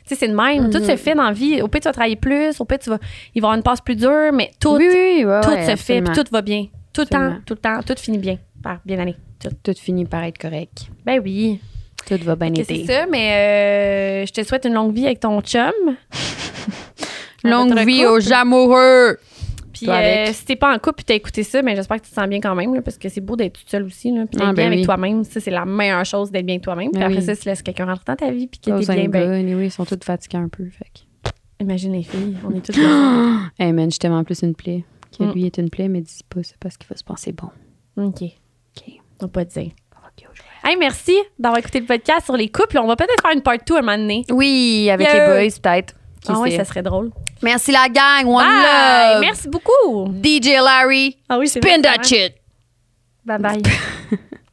[SPEAKER 1] sais, c'est de même. Tout
[SPEAKER 2] Mhm.
[SPEAKER 1] se fait dans la vie. Au pire, tu vas travailler plus. Au pire, tu vas, il va y avoir une passe plus dure, mais tout,
[SPEAKER 2] oui, oui, oui, ouais,
[SPEAKER 1] tout
[SPEAKER 2] ouais,
[SPEAKER 1] se fait, puis tout va bien. Tout le temps, tout le temps, tout finit bien. Par bien aller. Tout.
[SPEAKER 2] Tout finit par être correct.
[SPEAKER 1] Ben oui.
[SPEAKER 2] Tout va bien été.
[SPEAKER 1] C'est ça, mais euh, je te souhaite une longue vie avec ton chum.
[SPEAKER 2] Longue vie
[SPEAKER 1] couple.
[SPEAKER 2] aux amoureux!
[SPEAKER 1] Puis euh, si t'es pas en couple et t'as écouté ça, mais j'espère que tu te sens bien quand même, là, parce que c'est beau d'être toute seule aussi, là, puis d'être
[SPEAKER 2] Ah,
[SPEAKER 1] bien
[SPEAKER 2] ben
[SPEAKER 1] avec toi-même. Ça, c'est la meilleure chose d'être bien avec toi-même. Puis
[SPEAKER 2] Ben
[SPEAKER 1] après
[SPEAKER 2] oui.
[SPEAKER 1] ça, tu laisses quelqu'un rentrer dans ta vie, puis que t'es bien, ben,
[SPEAKER 2] anyway, ils sont tous fatigués un peu. Fait que-
[SPEAKER 1] imagine les filles, on est toutes là.
[SPEAKER 2] Hey man, je t'aime en plus une plaie. Que
[SPEAKER 1] Mm.
[SPEAKER 2] lui est une plaie, mais dis pas, c'est parce qu'il va se penser bon.
[SPEAKER 1] OK.
[SPEAKER 2] OK.
[SPEAKER 1] On va pas te dire. Hey, merci d'avoir écouté le podcast sur les couples. On va peut-être faire une part 2 un moment donné.
[SPEAKER 2] Oui, avec
[SPEAKER 1] Yeah.
[SPEAKER 2] les boys, peut-être.
[SPEAKER 1] Ah oui, ça serait drôle.
[SPEAKER 2] Merci la gang, one
[SPEAKER 1] Bye!
[SPEAKER 2] love.
[SPEAKER 1] Merci beaucoup.
[SPEAKER 2] DJ Larry,
[SPEAKER 1] Ah oui, c'est
[SPEAKER 2] spin that shit.
[SPEAKER 1] Bye bye.